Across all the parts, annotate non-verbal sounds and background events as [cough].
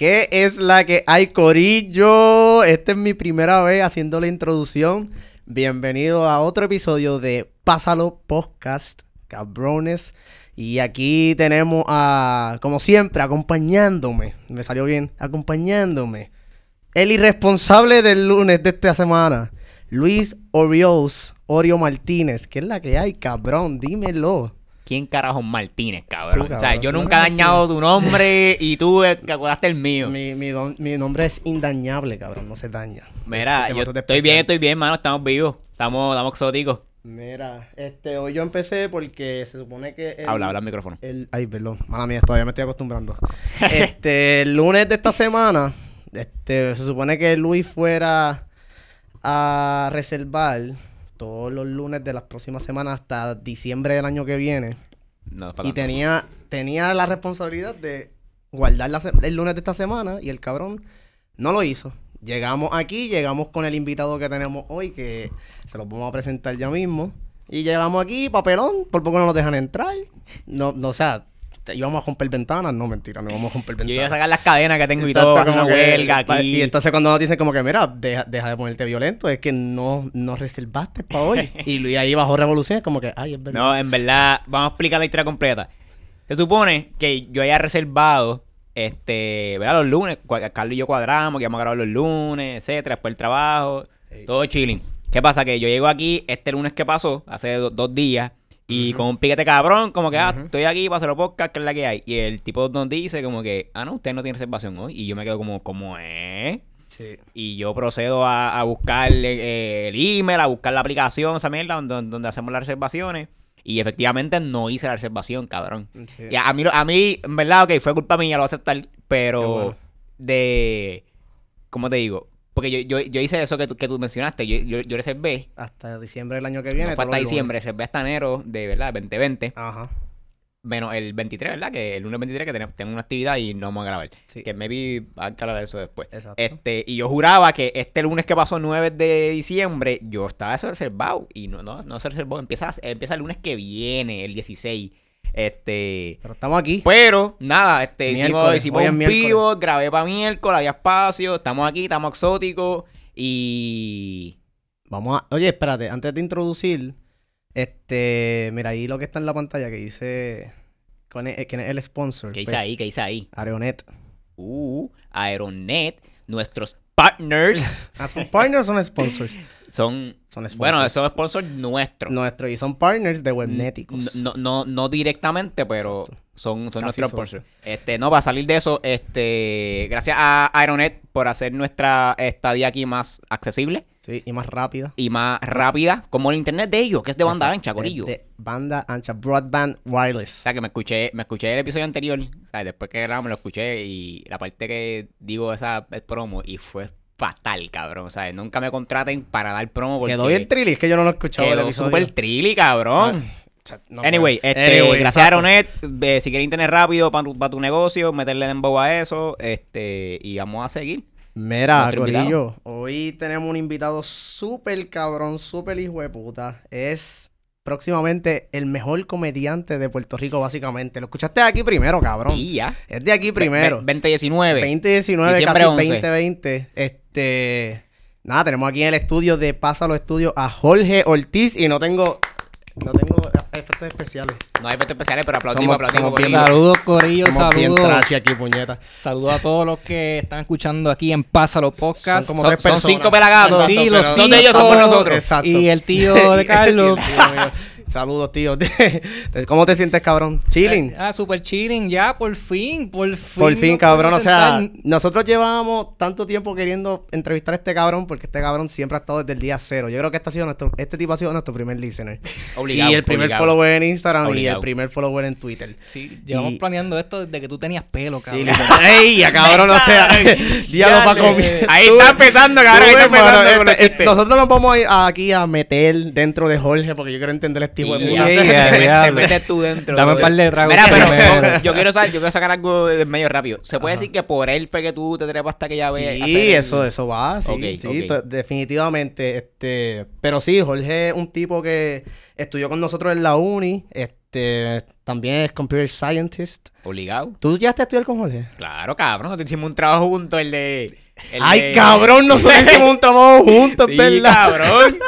¿Qué es la que hay, Corillo? Esta es mi primera vez haciendo la introducción. Bienvenido a otro episodio de Pásalo Podcast, cabrones. Y aquí tenemos a, como siempre, acompañándome. Me salió bien, acompañándome. El irresponsable del lunes de esta semana, Luis Orios, Orio Martínez. ¿Qué es la que hay, cabrón? Dímelo. ¿Quién carajo Martínez, cabrón? Tú, O sea, cabrón, yo nunca he dañado tu nombre y tú acordaste el mío. Mi, mi, don- mi nombre es indañable, cabrón. No se daña. Mira, yo estoy bien, estoy bien, mano. Estamos vivos. Estamos, estamos exóticos. Mira, este, hoy yo empecé porque se supone que... el- Habla, habla al micrófono. El, ay, perdón, mala mía, todavía me estoy acostumbrando. [laughs] este, el lunes de esta semana, este, se supone que Luis fuera a reservar todos los lunes de las próximas semanas hasta diciembre del año que viene. No, para Y tenía, tenía la responsabilidad de guardar la el lunes de esta semana y el cabrón no lo hizo. Llegamos aquí, llegamos con el invitado que tenemos hoy, que se los vamos a presentar ya mismo. Y llegamos aquí, papelón, por poco no nos dejan entrar. No, no o sea, te- íbamos a romper ventanas. No, mentira, no íbamos a romper [laughs] Yo iba a ventanas. sacar las cadenas que tengo y Exacto, todo, como una que- huelga aquí. Y entonces cuando nos dicen como que, mira, deja, deja de ponerte violento, es que no, no reservaste para hoy. [laughs] y Luis ahí bajó revoluciones como que, ay, es verdad. No, en verdad, vamos a explicar la historia completa. Se supone que yo haya reservado, este, ¿verdad? Los lunes, Carlos y yo cuadramos, que íbamos a grabar los lunes, etcétera, después el trabajo, todo chilling. ¿Qué pasa? Que yo llego aquí este lunes que pasó, hace do- dos días, y con un piquete cabrón, como que, ah, estoy aquí para hacer los podcast, que es la que hay. Y el tipo nos dice como que, ah, no, usted no tiene reservación hoy. Y yo me quedo como, ¿cómo es? Sí. Y yo procedo a, a buscar eh, el email, a buscar la aplicación, esa mierda, donde, donde hacemos las reservaciones. Y efectivamente no hice la reservación, cabrón. Sí. Y a, a mí, a mí, en verdad, ok, fue culpa mía, lo voy a aceptar. Pero bueno. de... ¿Cómo te digo? Porque yo, yo, yo hice eso que tú, que tú mencionaste. Yo, yo, yo reservé. Hasta diciembre del año que viene. no fue hasta diciembre, reservé hasta enero de, ¿verdad? 2020. Ajá. Menos el 23, ¿verdad? Que el lunes 23 que tenemos, tengo una actividad y no vamos a grabar. Sí. Que maybe hay que hablar de eso después. Exacto. Este, y yo juraba que este lunes que pasó, 9 de diciembre, yo estaba eso reservado. Y no, no, no se reservó. Empieza, empieza el lunes que viene, el 16. Este. Pero estamos aquí. Pero, nada, este, hicimos, hicimos un vivo, grabé para miércoles, había espacio, estamos aquí, estamos exóticos. Y. Vamos a. Oye, espérate, antes de introducir, este. Mira ahí lo que está en la pantalla que dice. ¿Quién es el sponsor? ¿Qué hice ahí? ¿Qué hice ahí? Aeronet. Uh, Aeronet, nuestros partners [laughs] Ah, ¿Son partners o son sponsors? [laughs] son. Son sponsors. Bueno, son sponsors nuestros. Nuestros. Y son partners de Webnéticos. No, no, no directamente, pero Exacto. son, son nuestros sponsors. Este, no, para salir de eso, este, gracias a Aeronet por hacer nuestra estadía aquí más accesible Sí, y más rápida. y más rápida, como el internet de ellos, que es de banda Exacto. ancha, corillo. De banda ancha. Broadband wireless. O sea, que me escuché, me escuché el episodio anterior, o sea, después que grabamos lo escuché y la parte que digo esa es promo y fue fatal, cabrón. O sea, nunca me contraten para dar promo porque Quedó bien trilly, es que yo no lo he escuchado quedó súper trilly, cabrón. No Anyway, este, Anyway, gracias a exacto. Aeronet, eh, si quieren internet rápido para tu, pa' tu negocio, meterle dembow a eso, este, y vamos a seguir. Mira, Corillo, hoy tenemos un invitado súper cabrón, súper hijo de puta. Es próximamente el mejor comediante de Puerto Rico, básicamente. Lo escuchaste aquí primero, cabrón. Y ya. Es de aquí primero. Ve- 2019. 2019, Diciembre casi 11. 2020. Este. Nada, tenemos aquí en el estudio de Pásalo Estudio a Jorge Ortiz y no tengo. No tengo efectos especiales. No hay efectos especiales, pero aplaudimos, Somos- aplaudimos. somos bien-. Saludos, Corillo, Somos bien saludos. trashy aquí, puñeta. Saludos a todos los que están escuchando aquí en Pásalo Podcast. como Son- tres son cinco pelagatos. Sí, Exacto, los cinco. Dos de ellos somos nosotros. Exacto. Y el tío de Carlos. [laughs] Y el tío mío. Saludos, tío. [laughs] ¿Cómo te sientes, cabrón? Chilling. Ah, super chilling, ya, por fin, por fin. Por fin, cabrón. O sea, sentar. nosotros llevábamos tanto tiempo queriendo entrevistar a este cabrón porque este cabrón siempre ha estado desde el día cero. Yo creo que este, ha sido nuestro, este tipo ha sido nuestro primer listener. Obligado, y el primer obligado. follower en Instagram y el primer follower en Twitter. Sí, llevamos y- planeando esto desde que tú tenías pelo, Sí, cabrón. literal. [laughs] ¡Ey, ya, cabrón! O sea, [laughs] diablo para comer. Ahí está empezando, cabrón, ahí está empezando este, chistes. nosotros nos vamos a ir aquí a meter dentro de Jorge porque yo quiero entender este hijo de Y puta. Te metes- te tú dentro. Dame un par de tragos Mira, pero [laughs] yo quiero saber, yo quiero sacar algo de medio rápido. ¿Se puede decir que por él fue que tú te trepas hasta que ya ve? Sí, eso, eso va, sí, definitivamente, este, pero sí, Jorge es un tipo que estudió con nosotros en la uni, este, también es computer scientist. Obligado. ¿Tú ya te estudiar con Jorge? Claro, cabrón. Nosotros hicimos un trabajo juntos, el de. El Ay, de- cabrón, nosotros hicimos un trabajo juntos, Sí, ¿verdad? cabrón.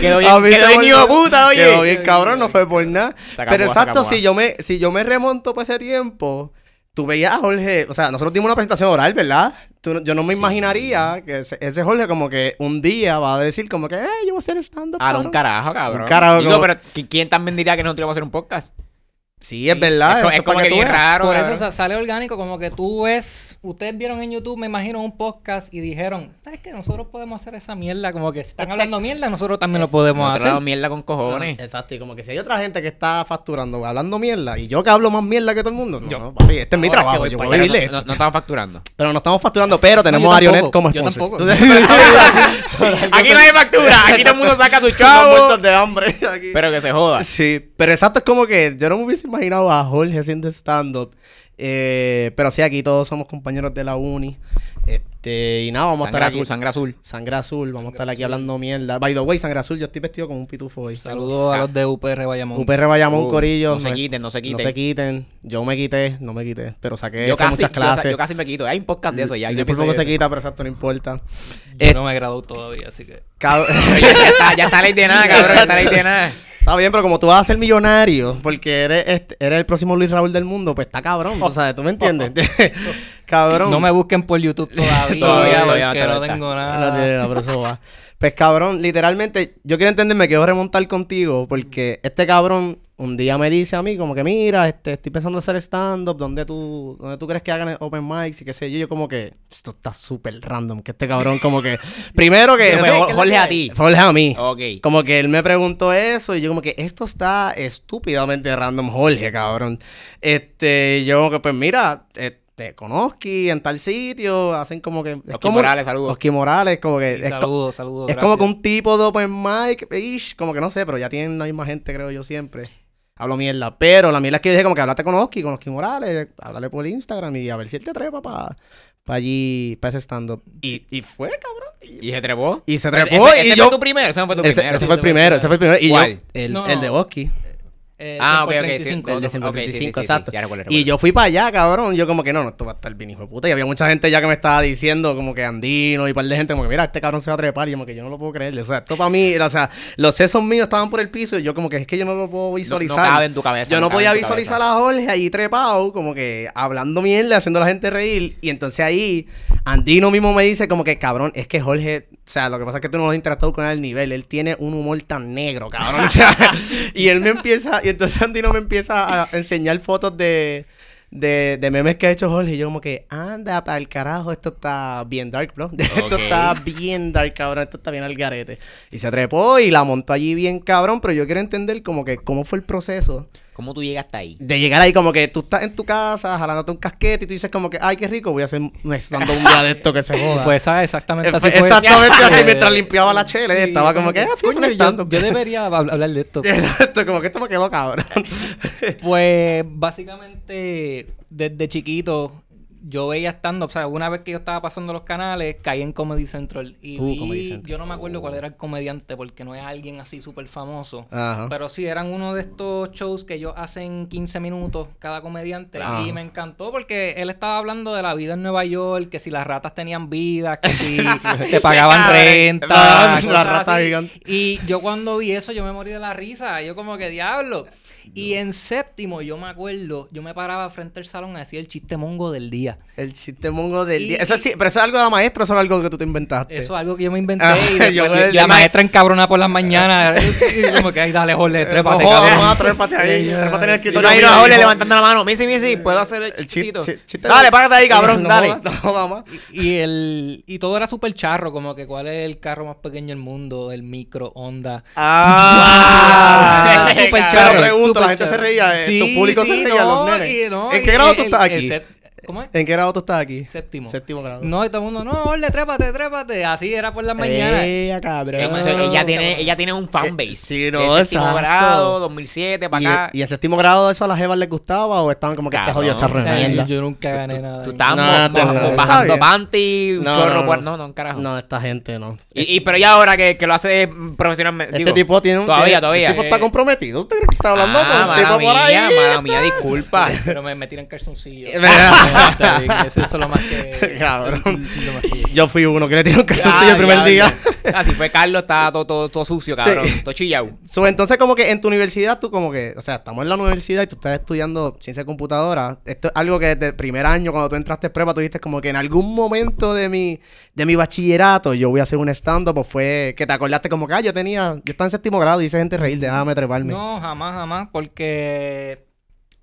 Quedó bien, quedó bien hijo puta, oye. Quedó bien cabrón, no fue por nada. Pero exacto, si yo me, si yo me remonto para ese tiempo, tú veías a Jorge, o sea, nosotros dimos una presentación oral, ¿verdad? Tú yo no me imaginaría que ese, ese Jorge como que un día va a decir como que, eh, yo voy a hacer stand-up. Ah, un cabrón". carajo, cabrón. Un carajo, Digo, como- pero ¿qui- ¿quién también diría que nosotros íbamos a hacer un podcast? Sí, es verdad. es, como que tú bien raro. Por eso sale orgánico, como que tú ves, ustedes vieron en YouTube, me imagino, un podcast y dijeron, ¿sabes qué? Nosotros podemos hacer esa mierda, como que si están hablando mierda, nosotros también lo podemos Nosotros hacer. mierda con cojones. Exacto, y como que si hay otra gente que está facturando, hablando mierda, y yo que hablo más mierda que todo el mundo, no, Yo- no, papi, este es mi trabajo, que voy yo voy a Pero vivir de no, no- esto. no estamos facturando. Pero no estamos facturando, pero tenemos yo a Arionet como yo sponsor. tampoco. Entonces, [laughs] Aquí no hay factura. Aquí todo el mundo saca su chavo. de hambre aquí. Pero que se joda. Sí, pero exacto es como que yo no me hubiese imaginado a Jorge haciendo stand-up. Eh, pero sí, aquí todos somos compañeros de la uni. Este, y nada, vamos Sangre a estar aquí. azul, sangre azul. Sangre azul, vamos a estar aquí hablando mierda. By the way, sangre azul, yo estoy vestido como un pitufo hoy. Saludos a los de UPR Bayamón. UPR Bayamón, Uh, Corillo. no se quiten, no se quiten. No se quiten. Yo me quité, no me quité. Pero saqué Yo casi, muchas yo, clases. yo casi me quito. Hay un podcast de eso ya. Yo por episodio poco se quita, pero exacto, no importa. Yo Eh, no me gradué todavía, así que... ya, está, ya está ley de nada, cabrón. Ya está ley de nada. [laughs] Está bien, pero como tú vas a ser millonario, porque eres, este- eres el próximo Luis Raúl del mundo, pues está cabrón, tú sabes, ¿tú me entiendes? [laughs] cabrón. No me busquen por YouTube todavía, [laughs] Todavía, todavía porque no no tengo No nada. tiene nada, pero eso va. Pues cabrón, literalmente, yo quiero entender, me quiero remontar contigo, porque este cabrón un día me dice a mí como que mira, este, estoy pensando en hacer stand-up, ¿dónde tú, dónde tú crees que hagan open mics y qué sé yo? Yo como que, esto está súper random, que este cabrón como que, [laughs] primero que... [laughs] Fue ¿qué es Jorge a ti. Jorge a mí. Ok. Como que él me preguntó eso y yo como que esto está estúpidamente random, Jorge, cabrón. Este, yo como que pues mira, este, conozco en tal sitio, hacen como que... Oski como- Morales, saludos. Oski Morales, como que... Sí, es saludos, saludos. es como que un tipo de open mic, ish, como que no sé, pero ya tienen la misma gente, creo yo, siempre. Hablo mierda. Pero la mierda es que dije como que hablaste con Oski, con Oski Morales, háblale por Instagram y a ver si él te trepa para allí, para ese stand-up. Y, y fue, cabrón. Y, Y se trepó. y se Ese- trepó ese y fue yo... tu primero. Ese no fue tu Ese, primero. ese fue el primero, ese fue el primero. Y ¿Cuál? yo, el, No, el de. Oski. Eh, Ah, ok, ok. 135. El de Ok, sí, sí, 135, sí, exacto. recuerdo, Y yo fui para allá, cabrón. Yo como que no, no, esto va a estar bien, hijo de puta. Y había mucha gente ya que me estaba diciendo, como que andino y un par de gente, como que mira, este cabrón se va a trepar. Y yo como que yo no lo puedo creer. O sea, esto para mí, o sea, los sesos míos estaban por el piso. Y yo como que es que yo no lo puedo visualizar. no cabe en tu cabeza. Yo no podía visualizar a Jorge allí trepado, como que hablando mierda, haciendo a la gente reír. Y entonces ahí, Andino mismo me dice como que, cabrón, es que Jorge, o sea, lo que pasa es que tú no has interactuado con él al nivel. Él tiene un humor tan negro, cabrón. O sea, [laughs] y él me empieza, y entonces Andino me empieza a enseñar fotos de, de, de memes que ha hecho Jorge. Y yo como que, anda para el carajo, esto está bien dark, bro. [laughs] Esto está bien dark, cabrón. Esto está bien al garete. Y se trepó y la montó allí bien, cabrón. Pero yo quiero entender como que cómo fue el proceso ¿Cómo tú llegaste ahí? de llegar ahí como que tú estás en tu casa jalándote un casquete y tú dices como que, ay, qué rico, voy a hacer un estando un día de esto que se joda. Pues ¿sabes? exactamente Eh, así fue fue. exactamente así [laughs] Eh, mientras limpiaba la chela, sí, estaba como que, ah, coño, un yo, yo debería hab- hablar de esto. [laughs] Exacto, como que esto me quedó cabrón. Pues básicamente desde chiquito yo veía stand-up, o sea, una vez que yo estaba pasando los canales, caí en Comedy Central y Uh, vi- Comedy Central. yo no me acuerdo cuál era el comediante porque no es alguien así súper famoso. Ajá. Pero sí, eran uno de estos shows que ellos hacen 15 minutos cada comediante. Y me encantó porque él estaba hablando de la vida en Nueva York, que si las ratas tenían vida, que si [laughs] te pagaban renta. la- la rata gigante. Y yo cuando vi eso, yo me morí de la risa. Yo como que diablo. Y en séptimo, yo me acuerdo, yo me paraba frente al salón a decir el chiste mongo del día. El chiste mongo del Y- día. Eso sí, pero eso es algo de la maestra, o eso es algo que tú te inventaste. Eso es algo que yo me inventé. Ah, y [laughs] yo la maestra encabrona por las mañanas. [laughs] y como que, ay, dale, Jorge, Eh, trépate, no cabrón. no, trépate ahí, trépate en el escritorio. imagino mío, a Jorge hijo. levantando la mano. Missy, Missy, ¿puedo hacer el El chi- chistito? Dale, párate ahí, cabrón, No dale. No. Y el y todo era súper charro, como que cuál es el carro más pequeño del mundo, el microondas. Ah, [laughs] Súper charro, la gente se reía, eh, tu público se reía, los nenes. ¿En qué grado tú estás aquí? El ¿Cómo es? ¿En qué grado tú estás aquí? Séptimo. Séptimo grado. No, y todo el mundo, no, ole, trépate, trépate. Así era por las mañanas. Ella, cabrón. Ella tiene, ella tiene un fanbase. Eh, sí, De no, séptimo exacto. grado, 2007, ¿Y, para acá. y en séptimo grado eso a las jevas les gustaba o estaban como que este Cabrón. jodido charro mierda? yo nunca gané nada. Tú ahí. estabas te- está bajando panty, un No, chorro no, por- no. No, no, un carajo. No, esta gente no. Y, y- pero ya ahora que, que lo hace profesionalmente. Este digo, tipo tiene un. Todavía, tiene- todavía. El tipo está Eh, comprometido. ¿Usted cree que está hablando ah, con un tipo por ahí? mala mía, disculpa. [laughs] Pero me, tiran calzoncillos. [laughs] Mira. Está bien, Eso es lo más que... [laughs] Cabrón. lo más que- Yo fui uno que le tiró un Ah, calzoncillo el primer día. ya. Ah, fue Carlos, estaba todo, todo, todo sucio, cabrón. Todo chillado. So, entonces, como que en tu universidad, tú como que, o sea, estamos en la universidad y tú estás estudiando ciencia de computadora. Esto es algo que desde el primer año, cuando tú entraste prepa, tú dijiste como que en algún momento de mi, de mi bachillerato yo voy a hacer un stand-up. O fue que te acordaste como que, ah, yo tenía, yo estaba en séptimo grado y hice gente reír, déjame treparme. No, jamás, jamás, porque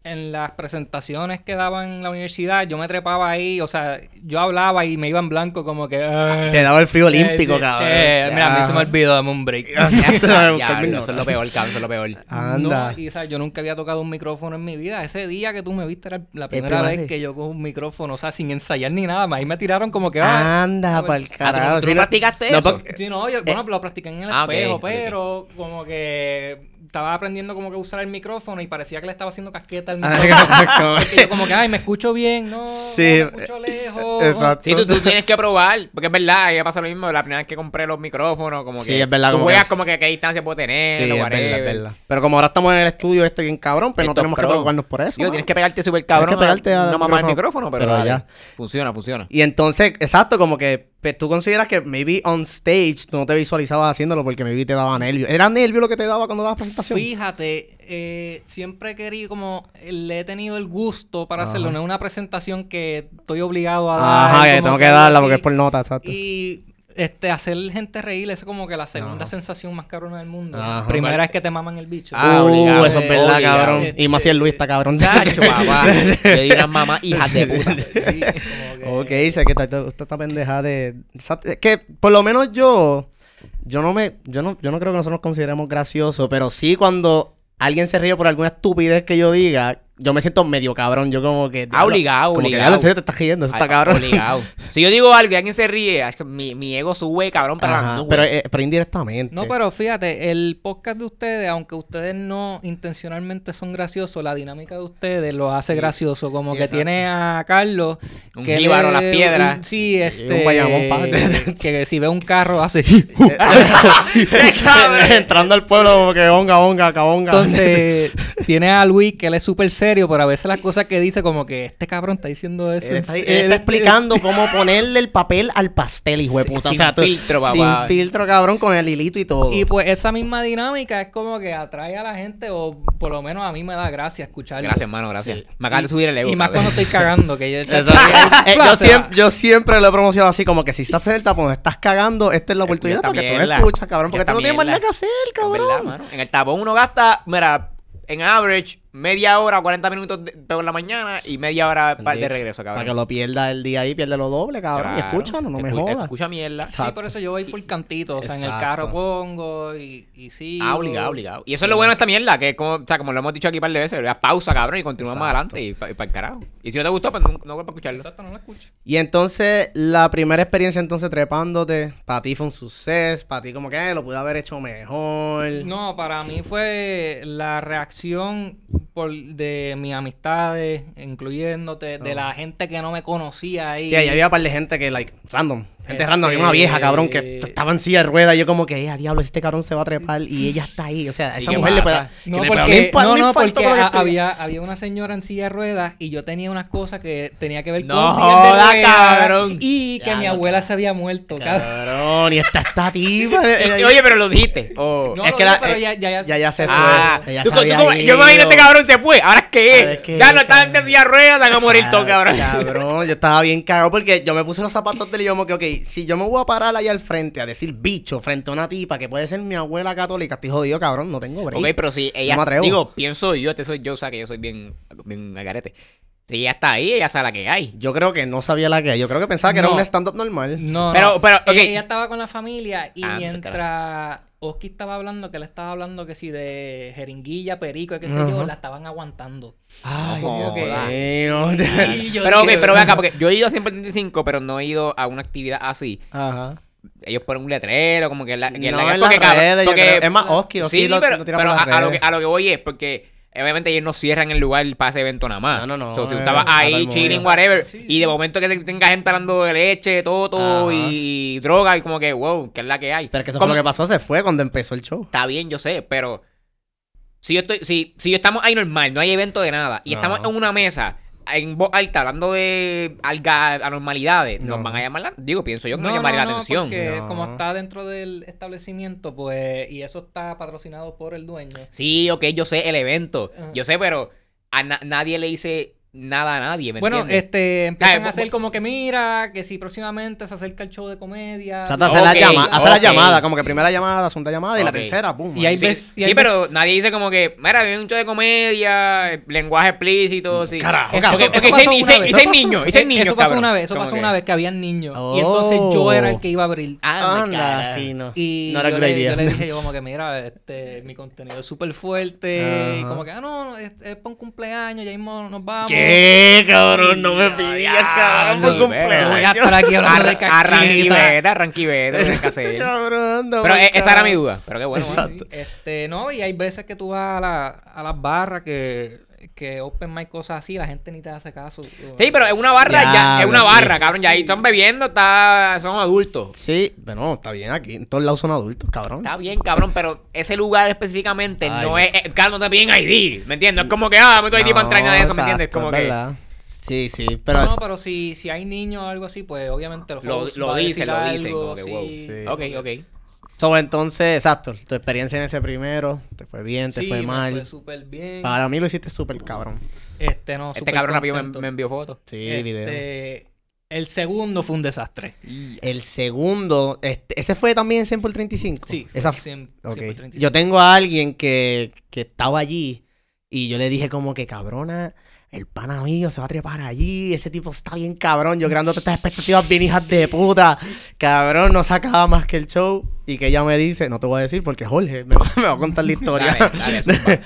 en las presentaciones que daban en la universidad, yo me trepaba ahí, o sea, yo hablaba y me iba en blanco como que... "Ah". Te daba el frío olímpico, Eh, cabrón. eh, mira, a mí se me olvidó, dame un break. [laughs] Mi eso es lo peor, cabrón, eso es lo peor. Anda. No, y o sea, yo nunca había tocado un micrófono en mi vida. Ese día que tú me viste era la primera vez que yo cojo un micrófono, o sea, sin ensayar ni nada. Ahí me tiraron como que... ah, Anda, Ah, ¿tú carajo. no- tú no practicaste eso? Sí, no, yo, bueno, lo practiqué en el Ah, espejo, pero como que estaba aprendiendo como que usar el micrófono y parecía que le estaba haciendo casqueta al Ah, [laughs] micrófono. [laughs] Yo como que, ay, me escucho bien, no, Sí, me escucho lejos. exacto. Sí, tú, tú tienes que probar, porque es verdad, a mí me pasa lo mismo, la primera vez que compré los micrófonos, como Sí, que es verdad, tú como juegas que- como que qué distancia puedo tener, Sí, o es verdad, es verdad. Pero como ahora estamos en el estudio este bien cabrón, pues no tenemos que pro. preocuparnos por eso. ¿no? tienes que pegarte súper cabrón, Tienes que pegarte no mamar el micrófono, pero, pero ya. Funciona, funciona. Y entonces, exacto, como que pues, tú consideras que maybe on stage tú no te visualizabas haciéndolo porque maybe te daba nervio. ¿Era nervio lo que te daba cuando dabas presentación? Fíjate, eh, siempre he querido, como le he tenido el gusto para Ajá. hacerlo. No es una presentación que estoy obligado a dar. Ajá, que tengo que algo darla porque es por nota, exacto. Y este, hacer gente reír es como que la segunda Ajá. sensación más cabrona del mundo. Ajá. Primera es que te maman el bicho. Ah, uh, eso es verdad, obligado. cabrón. Y más si el Luis está cabrón. Chacho, papá. Yo di unas mamás hijas de puta. Sí, que- Ok, sé que está- usted está pendeja de... que por lo menos yo... Yo no me... Yo no, yo no creo que nosotros nos consideremos graciosos, pero sí cuando alguien se ríe por alguna estupidez que yo diga, yo me siento medio cabrón. Yo como que... Ah, obligado, como que, obligado. "Diablo, en serio te estás riendo, eso está cabrón. Obligado. [laughs] Si yo digo algo y alguien se ríe, es que mi, mi ego sube, cabrón, para Ajá, las nubes. pero, eh, pero indirectamente. No, pero fíjate, el podcast de ustedes, aunque ustedes no intencionalmente son graciosos, la dinámica de ustedes lo hace gracioso. Como Sí, que exacto. tiene a Carlos. Un que jíbaro, es las piedras. un- sí, este. un Bayamón, pa. [laughs] que si ve un carro hace. [laughs] Entrando al pueblo como que onga, onga, cabonga. Entonces, tiene a Luis que él es súper serio, pero a veces las cosas que dice, como que este cabrón está diciendo eso. Él está, él serio. está explicando cómo ponerle el papel al pastel, hijo de puta. sin o sea, tú- filtro, papá. Sin filtro, cabrón, con el hilito y todo. Y pues esa misma dinámica es como que atrae a la gente, o por lo menos a mí me da gracia escucharlo. Gracias, hermano, gracias. Sí. Me acabas de subir el ego. Y más cuando estoy cagando, que yo. [laughs] Eh, [laughs] yo, siempre, yo siempre lo he promocionado así, como que si estás en el tapón, estás cagando, esta es la oportunidad esta porque tú no mierda. escuchas, cabrón, porque tú no tienes más nada que hacer, cabrón. En el tapón uno gasta, mira, en average, media hora o 40 minutos de, en la mañana y media hora pa- de regreso, Para que cabrón. lo pierda el día ahí, pierde lo doble, cabrón. Y Claro. escúchalo, no me Escu- jodas. Escucha mierda. Sí, por eso yo voy por cantito. O sea, en el Exacto. carro pongo y, y sí. Ah, obligado, obligado. Y eso es lo bueno de esta mierda, que es como, o sea, como lo hemos dicho aquí un par de veces, le das pausa, cabrón, y continuamos más Exacto. adelante y, pa- y para el carajo. Y si no te gustó, pues no, no vuelvas a escucharlo. Exacto, no lo escucho. Y entonces, la primera experiencia entonces trepándote, para ti fue un suceso, para ti como que eh, lo pude haber hecho mejor. No, para mí fue la reacción por, de mis amistades, incluyéndote, de Oh. la gente que no me conocía ahí. Sí, ahí había un par de gente que, like, random. Gente Este- random. Había una vieja, cabrón, que estaba en silla de ruedas. Y yo como que, eh, a diablo, este cabrón se va a trepar. Y ella está ahí. O sea, a ¿Y esa mujer le puede... pasa? No, le porque, no, no, porque a- había, había una señora en silla de ruedas y yo tenía unas cosas que tenía que ver No con de joda, ruedas cabrón. Y que Ya, mi no, abuela se había muerto, cabrón. Y esta está [laughs] tipa. eh, eh, oye, pero lo dijiste. Oh. No, es que la- pero ya, ya, ya, ya, ya se fue. Ah, Ella tú- se tú había como- yo me imagino este cabrón se fue. ¿Ahora es? que, Ya no están en silla de ruedas, van a morir todos, cabrón. Cabrón, yo estaba bien cagado porque yo me puse los zapatos del y yo como que, ok, si yo me voy a parar ahí al frente a decir bicho frente a una tipa que puede ser mi abuela católica, estoy jodido, cabrón, no tengo break. Ok, pero si ella. No me atrevo. digo, pienso yo, este soy yo, o sea que yo soy bien, bien agarete. Si ella está ahí, ella sabe la que hay. Yo creo que no sabía la que Yo creo que pensaba que era un stand-up normal. No, Pero- no. pero, ok. Ella, ella estaba con la familia y Ah, mientras Oski estaba hablando que él estaba hablando que si de jeringuilla, perico, qué sé yo, la estaban aguantando. Ay, Dios mío. [laughs] [laughs] Pero ok, pero ve acá, porque yo he ido a 135, pero no he ido a una actividad así. Ajá. Ellos ponen un letrero, como que, la, que No, la en porque, las cabrón, redes, yo porque- creo. Es más, Oski, Oski Sí, lo- pero, lo tira pero por a, a lo que, a lo que voy es porque obviamente ellos no cierran el lugar para ese evento nada más. No, no, no, So, si tú eh, estabas todo ahí chilling, whatever, Sí, y de momento que te- tenga gente hablando de leche, todo, Ajá. y droga, y como que, wow, ¿qué es la que hay? Pero que eso Como- fue lo que pasó, se fue cuando empezó el show. Está bien, yo sé, pero si yo estoy, si, si estamos ahí normal, no hay evento de nada, y estamos en una mesa en voz alta hablando de alga, anormalidades, nos No. van a llamar la, digo, pienso yo que No, nos llamaría no, la no, atención. porque No. como está dentro del establecimiento, pues, y eso está patrocinado por el dueño. Sí, ok, yo sé el evento, Ajá. yo sé, pero a na- nadie le dice nada a nadie, ¿me Bueno, entiendes? este, empiezan Ah, a hacer bu- como que mira, que si próximamente se acerca el show de comedia. O sea, te hace la Ok, llama, hace la llamada, como que primera llamada, segunda llamada y la tercera, pum. Y hay sí, veces- y sí, pero nadie dice como que, mira, viene un show de comedia, lenguaje explícito, sí. Carajo, Eso- pasó seis- y una seis- niños, y seis niños, Eso pasó una vez, eso pasó que- una vez que habían niños. Oh. Y entonces yo era el que iba a abrir. Anda, Anda, sí, no. Y no era yo, le, idea. yo le dije [laughs] yo como que mira, este, mi contenido es súper fuerte. Y como que, ah, no, no, es, es para un cumpleaños, ya mismo nos vamos. ¿Qué, cabrón? No me pidas, cabrón, por sí, Yo voy a cumpleaños. estar aquí hablando de [laughs] Pero eh, esa era mi duda. Pero qué bueno. Este, no, y hay veces que tú vas a, la, a las barras que, que open mic cosas así, la gente ni te hace caso. Sí, pero es una barra, ya, Ya, es una sí. barra, cabrón. Ya ahí están bebiendo, está, son adultos. Sí, bueno, está bien aquí. En todos lados son adultos, cabrón. Está bien, cabrón, pero ese lugar específicamente Ay. no es. eh, Cabrón, no te piden ID, ¿me entiendes? Es como que, ah, me doy ID para entrar nada de eso, ¿me entiendes? Como es que. verdad. Sí, sí, pero... no, pero si, si hay niños o algo así, pues obviamente los Lo, lo decir lo dicen. algo, Como que, wow. Sí. Ok, ok. So, entonces, exacto, tu experiencia en ese primero, te fue bien, te Sí, fue me mal. fue súper bien. Para mí lo hiciste súper cabrón. Este, no, Este cabrón rápido me, me envió fotos. Sí, Este, video. El segundo fue un desastre. El segundo, este, ese fue también 100 por 35. Sí, fue Esa 100 Ok. 100 por 35. Yo tengo a alguien que, que estaba allí y yo le dije como que cabrona, el pana mío se va a trepar allí, ese tipo está bien cabrón, yo creando todas estas expectativas bien hijas de puta. Cabrón, no sacaba más que el show y que ella me dice, no te voy a decir porque Jorge me va, me va a contar la historia. Dale, dale, [laughs] zumba.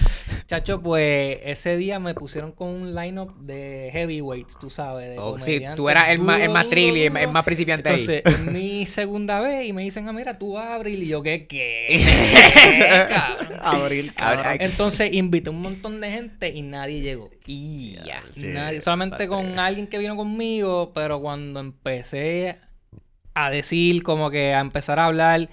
Chacho, pues ese día me pusieron con un lineup de heavyweights, tú sabes. De Oh, sí, tú eras el más, el más duro, trilly, el, más principiante ahí. Entonces, es mi segunda vez y me dicen, ah, mira, tú vas a abrir. Y yo, ¿qué? ¿Qué? [laughs] Cabrón. Abril, cabrón. Entonces invité un montón de gente y nadie llegó. Y ya. Sí, Nadie, solamente con alguien que vino conmigo, pero cuando empecé a decir, como que a empezar a hablar,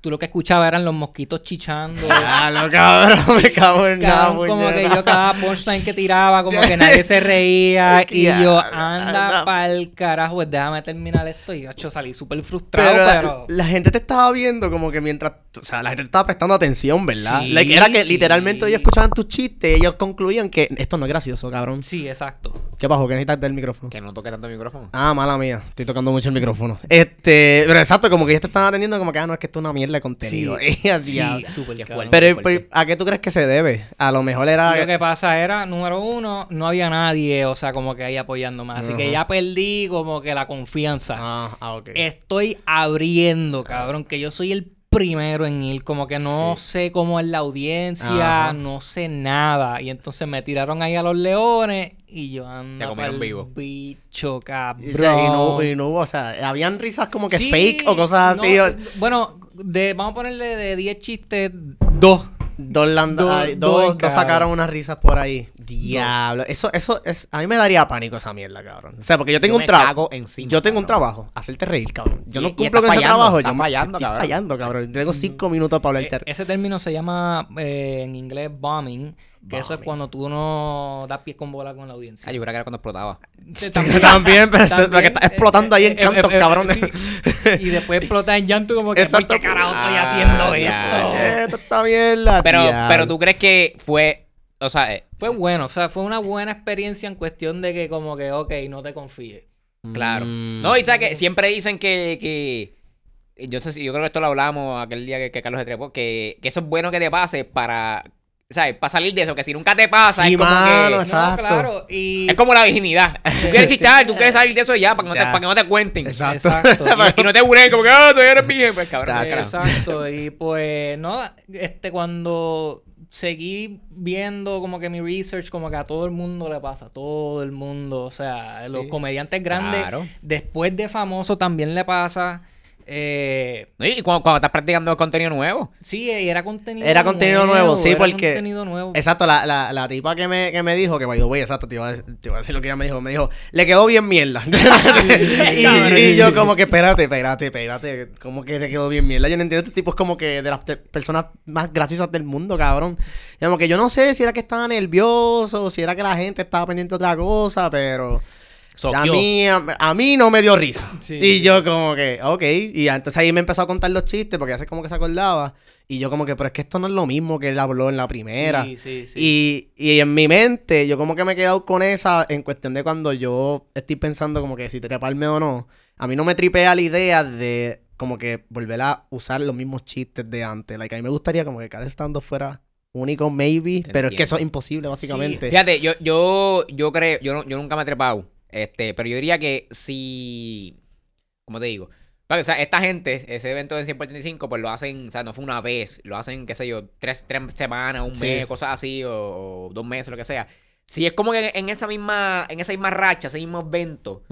tú lo que escuchabas eran los mosquitos chichando. [laughs] Ah, no, cabrón, me cago en nada, como que yo cada punchline que tiraba, como que nadie se reía. [laughs] y yo, anda. anda pa'l carajo, pues déjame terminar esto. Y yo salí súper frustrado, Pero, pero... la, la gente te estaba viendo como que mientras, o sea, la gente te estaba prestando atención, ¿verdad? Sí, Like, era que sí. literalmente ellos escuchaban tus chistes y ellos concluían que esto no es gracioso, cabrón. Sí, exacto. ¿Qué pasó? ¿Qué necesitas del micrófono? Que no toque tanto el micrófono. Ah, mala mía, estoy tocando mucho el micrófono. Este, pero exacto, como que ellos te estaban atendiendo como que, ah, no, es que esto es una mierda de contenido. Sí, [laughs] Qué cabrón. fuerte. Pero, pues, ¿a qué tú crees que se debe? A lo mejor era... Lo que pasa era, número uno, no había nadie, o sea, como que ahí apoyándome. Así que ya perdí como que la confianza. Ah, ah, ok. Estoy abriendo, cabrón, que yo soy el primero en ir, como que no sé cómo es la audiencia, Ajá. no sé nada. Y entonces me tiraron ahí a los leones y yo ando Te comieron vivo. bicho, cabrón. Y, o sea, y no, y no hubo, o sea, habían risas como que Sí, fake o cosas así. no, o- bueno, de, vamos a ponerle de 10 chistes, dos. Dos, landa- Dos- ay, dos sacaron unas risas por ahí. Diablo. Eso, eso es. A mí me daría pánico esa mierda, cabrón. O sea, porque yo tengo Yo un trabajo. encima, Yo tengo un trabajo. Hacerte reír, cabrón. Yo Y- no cumplo con ese fallando, trabajo. estás yo me- fallando, estoy cabrón. fallando, cabrón. Tengo cinco minutos para hablarte. ese término se llama eh, en inglés bombing, que eso es cuando tú no das pies con bola con la audiencia. Ah, yo creo que era cuando explotaba. Sí, [laughs] También, pero que está eh, explotando ahí en eh, cantos, eh, eh, cabrón. sí. Y después explota en llanto como que, "Ay, Exacto. ¿qué carajo estoy Ah, haciendo ya, esto? ya. Esto está bien, la Pero, pero tú crees que fue. O sea, eh, Fue bueno, o sea, fue una buena experiencia en cuestión de que como que, ok, no te confíes. claro. Mm. No, y sabes que siempre dicen que. que yo sé si yo creo que esto lo hablamos aquel día que, que Carlos se trepó, que, que eso es bueno que te pase para ¿sabes? Para salir de eso, que si nunca te pasa, Sí, es como mano, que... Exacto. No, claro. Y... Es como la virginidad. [laughs] Tú quieres chichar, tú quieres salir de eso ya, para que no te, Ya. para que no te cuenten. Exacto. Exacto. Y, [laughs] y no te buren como que, ah, tú eres virgen. Pues cabrón. Exacto, y pues, no, este, cuando seguí viendo como que mi research, como que a todo el mundo le pasa, a todo el mundo, o sea, los comediantes grandes, Claro. después de famoso también le pasa, eh. Y cuando, cuando estás practicando contenido nuevo. sí, y era contenido Era contenido nuevo, sí, era porque- contenido nuevo. Exacto, la, la, la tipa que me, que me dijo, que by the way, exacto, te iba, a, te iba a decir lo que ella me dijo, me dijo, le quedó bien mierda. [laughs] [laughs] y, y yo como que, espérate, espérate, espérate, como que le quedó bien mierda. Yo no entiendo, este tipo es como que de las personas más graciosas del mundo, cabrón. Y como que yo no sé si era que estaba nervioso, si era que la gente estaba pendiente de otra cosa, pero... A mí, a, a mí no me dio risa. Sí. Y yo como que, ok. Y entonces ahí me empezó a contar los chistes porque hace como que se acordaba. Y yo como que, pero es que esto no es lo mismo que él habló en la primera. Sí, sí, sí. Y, y en mi mente, yo como que me he quedado con esa en cuestión de cuando yo estoy pensando como que si treparme o no. A mí no me tripea la idea de como que volver a usar los mismos chistes de antes. Like, a mí me gustaría como que cada estando fuera único, maybe. Te pero es que eso es imposible, básicamente. Fíjate, yo, yo, yo creo, yo, no- yo nunca me he trepado. Este, pero yo diría que si. ¿Cómo te digo? O sea, esta gente, ese evento de 100 por 35, pues lo hacen, o sea, no fue una vez, lo hacen, qué sé yo, tres, tres semanas, un Sí. mes, cosas así, o, o dos meses, lo que sea. Si es como que en esa misma, en esa misma racha, ese mismo evento,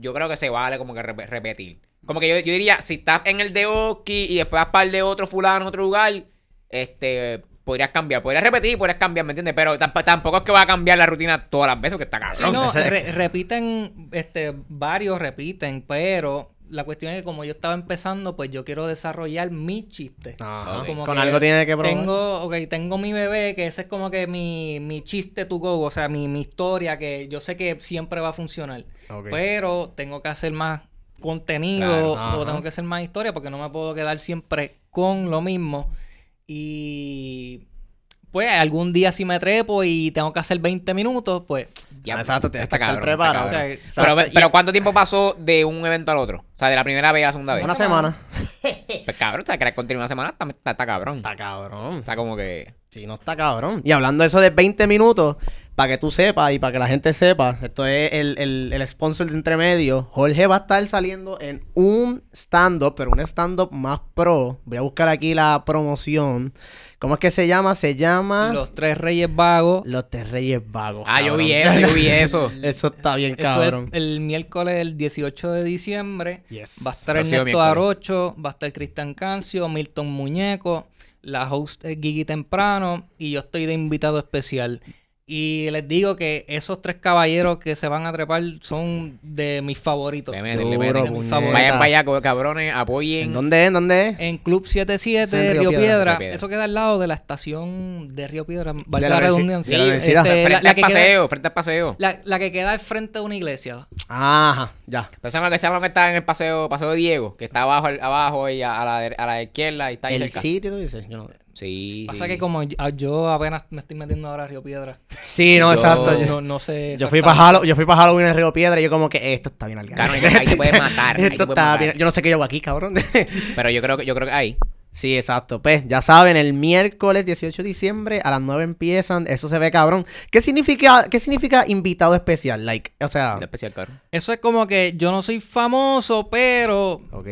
yo creo que se vale como que rep- repetir. Como que yo, yo diría, si estás en el de Oki y después vas para el de otro fulano en otro lugar, este, podrías cambiar, podrías repetir, podrías cambiar, ¿me entiendes? Pero tamp- tampoco es que va a cambiar la rutina todas las veces, porque está Sí, cabrón. no, re- repiten, este, varios repiten, pero la cuestión es que como yo estaba empezando, pues yo quiero desarrollar mi chiste. Ajá. Ok. Con que algo tiene que probar. Tengo, ok, tengo mi bebé, que ese es como que mi, mi chiste to go, o sea, mi, mi historia, que yo sé que siempre va a funcionar. Ok. Pero tengo que hacer más contenido Claro, o tengo que hacer más historia porque no me puedo quedar siempre con lo mismo. Y pues algún día si me trepo y tengo que hacer 20 minutos, pues Ya, Exacto, tienes está que estar preparado. O sea, pero, ¿cuánto tiempo pasó de un evento al otro? O sea, de la primera vez a la segunda vez. Una semana. [laughs] Pues cabrón, o sea, crear contenido una semana está, está, está cabrón. Está cabrón. Está como que... Sí, no está cabrón. Y hablando de eso de 20 minutos, para que tú sepas y para que la gente sepa, esto es el, el, el sponsor de entremedio. Jorge va a estar saliendo en un stand-up, pero un stand-up más pro. Voy a buscar aquí la promoción. ¿Cómo es que se llama? Se llama los tres reyes vagos. Los Tres Reyes Vagos. Ah, yo vi cabrón. eso, yo vi eso. [laughs] Eso está bien Eso cabrón. es el miércoles el 18 de diciembre. Yes. Va a estar Ernesto. Arocho, va a estar Cristian Cancio, Milton Muñeco, la host es Gigi Temprano y yo estoy de invitado especial. Y les digo que esos tres caballeros que se van a trepar son de mis favoritos. Le meten, le meten. de mis. Vayan para allá, cabrones, apoyen. ¿En dónde es? ¿En dónde es? En Club 77 Eso en de Río Río, Piedra. Eso queda al lado de la estación de Río Piedra. Valga la la redundancia. de la universidad. Este, frente la, la al que queda, paseo, frente al paseo. la- la que queda al frente de una iglesia. Ajá, ya. Pero ¿saben lo que que está en el paseo, paseo de Diego? Que está abajo, abajo y a, a la, de- a la izquierda y está ahí El cerca. sitio, tú dices. Yo no- Sí. Pasa sí. que como yo, yo apenas me estoy metiendo ahora a Río Piedra. Sí, no, Yo- exacto. Yo, No, no sé. yo fui para Halloween, yo fui para Halloween en Río Piedra y yo como que esto está bien al Claro, ahí te- puedes matar, Esto puedes está matar. bien. Yo no sé qué yo hago aquí, cabrón. [laughs] Pero yo creo que yo creo que ahí. sí, exacto. Pues ya saben, el miércoles 18 de diciembre a las 9 empiezan. Eso se ve cabrón. ¿Qué significa, qué significa invitado especial? Like, o sea. De especial, cabrón. Eso es como que yo no soy famoso, pero. Ok.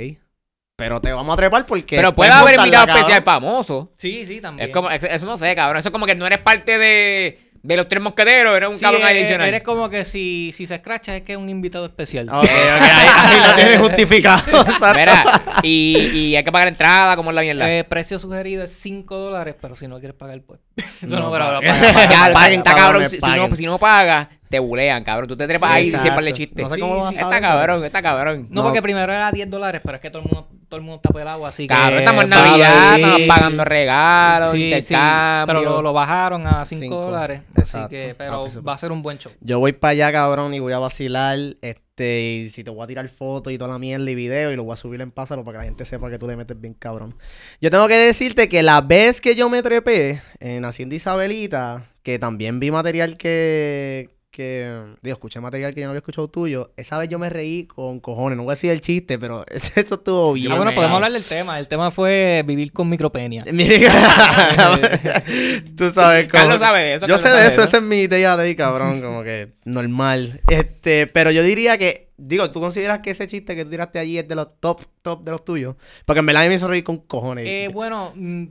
Pero te vamos a trepar porque. Pero puede puedes haber invitado especial famoso. Sí, sí, también. Es como, eso, eso no sé, cabrón. Eso es como que no eres parte de, de los tres mosqueteros, eres un Sí, cabrón eh, adicional. Eres como que si, si se escracha es que es un invitado especial. Ok, ok, ahí, ahí lo tienes justificado. [laughs] Mira, y, y hay que pagar entrada, como es la mierda. Eh, precio sugerido es 5 dólares, pero si no quieres pagar, pues. No, [laughs] No, no, pero [laughs] paguen, está cabrón. Si, no, si no pagas, te bulean, cabrón. Tú te trepas Sí, ahí y para el chiste. No sé Sí, cómo vas a Está cabrón, está cabrón. No, No. porque primero era 10 dólares, pero es que todo el mundo, todo el mundo está pelado, así que. Cabrón, estamos en Navidad, sí, estamos sí. pagando regalos, Sí, sí, intercambios. pero lo, lo bajaron a 5 Cinco, dólares. exacto. Así que, Ah, pero pues, super. va a ser un buen show. Yo voy para allá, cabrón, y voy a vacilar. Este, y si te voy a tirar fotos y toda la mierda y video y lo voy a subir en Pásalo para que la gente sepa que tú le metes bien, cabrón. Yo tengo que decirte que la vez que yo me trepé en Hacienda Isabelita, que también vi material que, que, digo, escuché material que yo no había escuchado tuyo, esa vez yo me reí con cojones. No voy a decir el chiste, pero [laughs] eso estuvo bien. Ah, bueno, podemos hablar del tema. El tema fue vivir con micropenia. [laughs] [laughs] Tú sabes cómo. Carlos sabe de eso, Yo Carlos sé de eso, de esa es mi idea de ahí, cabrón, como que normal. Este, pero yo diría que, digo, ¿tú consideras que ese chiste que tú tiraste allí es de los top, top de los tuyos? Porque en verdad me hizo reír con cojones. Eh, bueno, mm,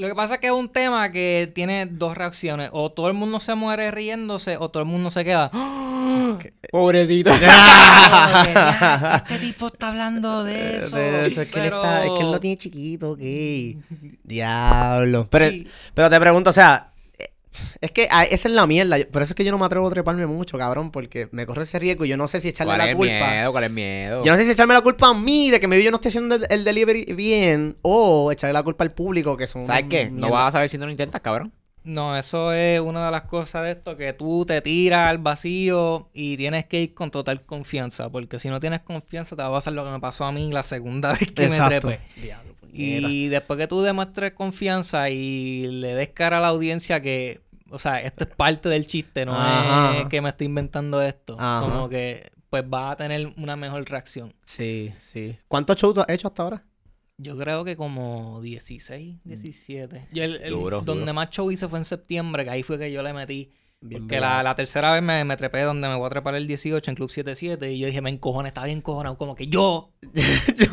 lo que pasa es que es un tema que tiene dos reacciones. O todo el mundo se muere riéndose, o todo el mundo se queda. [laughs] Pobrecito. Que, [laughs] "Ya, este tipo está hablando de eso. De eso, es, que él está, es que él lo tiene chiquito, ok. [laughs] Diablo. Pero, Sí. pero te pregunto, o sea, es que ah, esa es la mierda. Por eso es que yo no me atrevo a treparme mucho, cabrón, porque me corre ese riesgo y yo no sé si echarle ¿Cuál es la el culpa. miedo? ¿Cuál es miedo? Yo no sé si echarme la culpa a mí de que maybe yo no estoy haciendo el, el delivery bien o echarle la culpa al público que son ¿Sabes qué? No vas a saber si no lo intentas, cabrón. No, eso es una de las cosas de esto, que tú te tiras al vacío y tienes que ir con total confianza, porque si no tienes confianza te va a pasar lo que me pasó a mí la segunda [laughs] vez que Exacto. me trepé. Diablo. Y después que tú demuestres confianza y le des cara a la audiencia que, o sea, esto es parte del chiste, no Ajá. es que me estoy inventando esto, Ajá. como que pues va a tener una mejor reacción. Sí, sí. ¿Cuántos shows tú has hecho hasta ahora? Yo creo que como 16, 17. Yo el- el- Duro, donde duro. más show hice fue en septiembre, que ahí fue que yo le metí. Bien Porque la, la tercera vez me, me trepé donde me voy a trepar el 18 en Club 77 y yo dije, me encojona, estaba bien cojonado, como que [laughs] yo,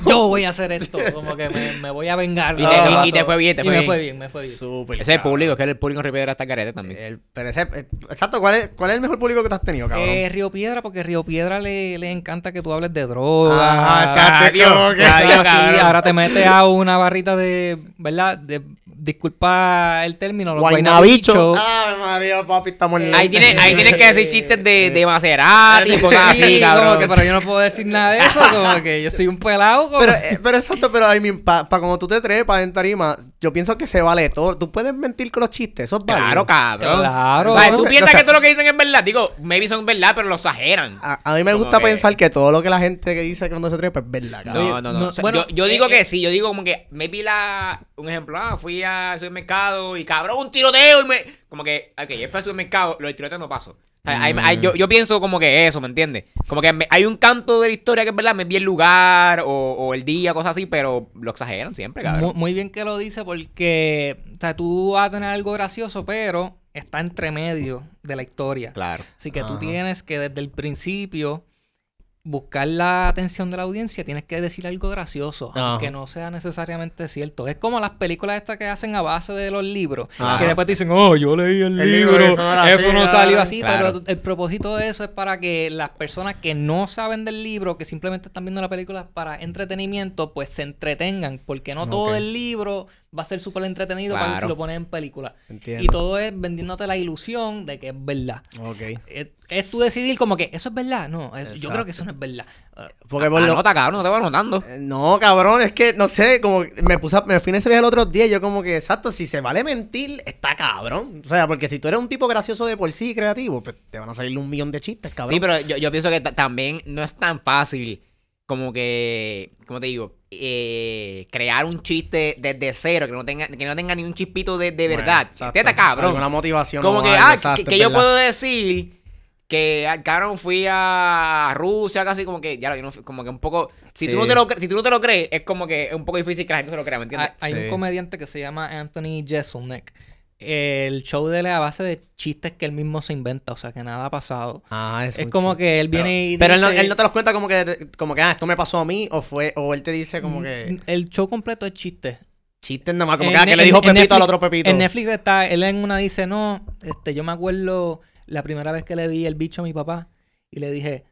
yo voy a hacer esto, como que me, me voy a vengar. Y te- que y- y te fue bien, te Y fue me bien. fue bien, me fue bien. Súper. Ese es el público, es que el público en Riviera está carete también. El- pero ese, eh, exacto, ¿cuál es, ¿cuál es el mejor público que te has tenido, cabrón? Eh, Río Piedra, porque Río Piedra le, le encanta que tú hables de drogas. Ajá, exacto, Ah, tío, ya, Sí, ahora te metes a una barrita de, ¿verdad? De, disculpa el término, los Guaynabicho. guaynabichos. Ay, María, papi, estamos en Ahí tienes, ahí tienes que decir chistes de, de Maserati y cosas Sí, así, como cabrón. que, pero yo no puedo decir nada de eso, como que yo soy un pelado. como- Pero, eh, pero exacto, pero I mean, para cuando tú te trepas en tarima, yo pienso que se vale todo. Tú puedes mentir con los chistes, eso es válido. Claro, cabrón. Claro. O sea, tú O piensas sea- que todo lo que dicen es verdad. Digo, maybe son verdad, pero lo exageran. A, a mí me Como gusta que- pensar que todo lo que la gente que dice que cuando se trepa es verdad, No, cabrón. no, no. no, O sea, bueno, yo, yo eh, digo eh, que sí, yo digo como que maybe la. Un ejemplo, ah, fui al supermercado y cabrón, un tiroteo y me. Como que, ok, él fue al supermercado, lo del tiroteo no pasó. O sea, hay- Mm. hay- yo, yo pienso como que eso, ¿me entiendes? Como que me- hay un canto de la historia que es verdad, me vi el lugar o, o el día, cosas así, pero lo exageran siempre, cabrón. muy bien que lo dice porque o sea, tú vas a tener algo gracioso, pero está entre medio de la historia. Claro. Así que tú tienes que desde el principio buscar la atención de la audiencia, tienes que decir algo gracioso, Ajá. aunque no sea necesariamente cierto. Es como las películas estas que hacen a base de los libros, Ajá. que después te dicen, oh, yo leí el, El libro, libro, eso no era eso así, no ah". salió así, Claro. pero el propósito de eso es para que las personas que no saben del libro, que simplemente están viendo la película para entretenimiento, pues se entretengan, porque no todo el libro va a ser súper entretenido para Claro. si lo pones en película. Entiendo. Y todo es vendiéndote la ilusión de que es verdad. Ok. Es, es tú decidir como que eso es verdad. No, es- yo creo que eso no es verdad. Porque por lo- cabrón, no te vas anotando. Eh, No, cabrón, es que no sé, como que me puse, a- me fui en ese viaje el otro día y yo como que, exacto, si se vale mentir, está cabrón. O sea, porque si tú eres un tipo gracioso de por sí y creativo, pues te van a salir un millón de chistes, cabrón. Sí, pero yo, yo pienso que ta- también no es tan fácil como que, como te digo, eh, crear un chiste desde cero, que no tenga, que no tenga ni un chispito de, de Bueno, verdad. exacto. Este está cabrón. Alguna motivación. Como que, ah, que, yo puedo decir que, ah, cabrón, fui a Rusia casi como que, ya, yo no fui- como que un poco, si, Sí. tú no te lo, si tú no te lo crees, es como que es un poco difícil que la gente se lo crea, ¿me Hay, entiendes? hay Sí. un comediante que se llama Anthony Jeselnik. El show de él es a base de chistes que él mismo se inventa, o sea que nada ha pasado. Ah, Es como que él viene y Pero él no, él no te los cuenta como que, como que, ah, esto me pasó a mí, o fue, o él te dice como que Mm, El show completo es chiste. chistes nada más, como En que, ah, que Ne- le dijo en- en Pepito al otro Pepito. En Netflix está, él en una dice, no, este, yo me acuerdo la primera vez que le di el bicho a mi papá y le dije,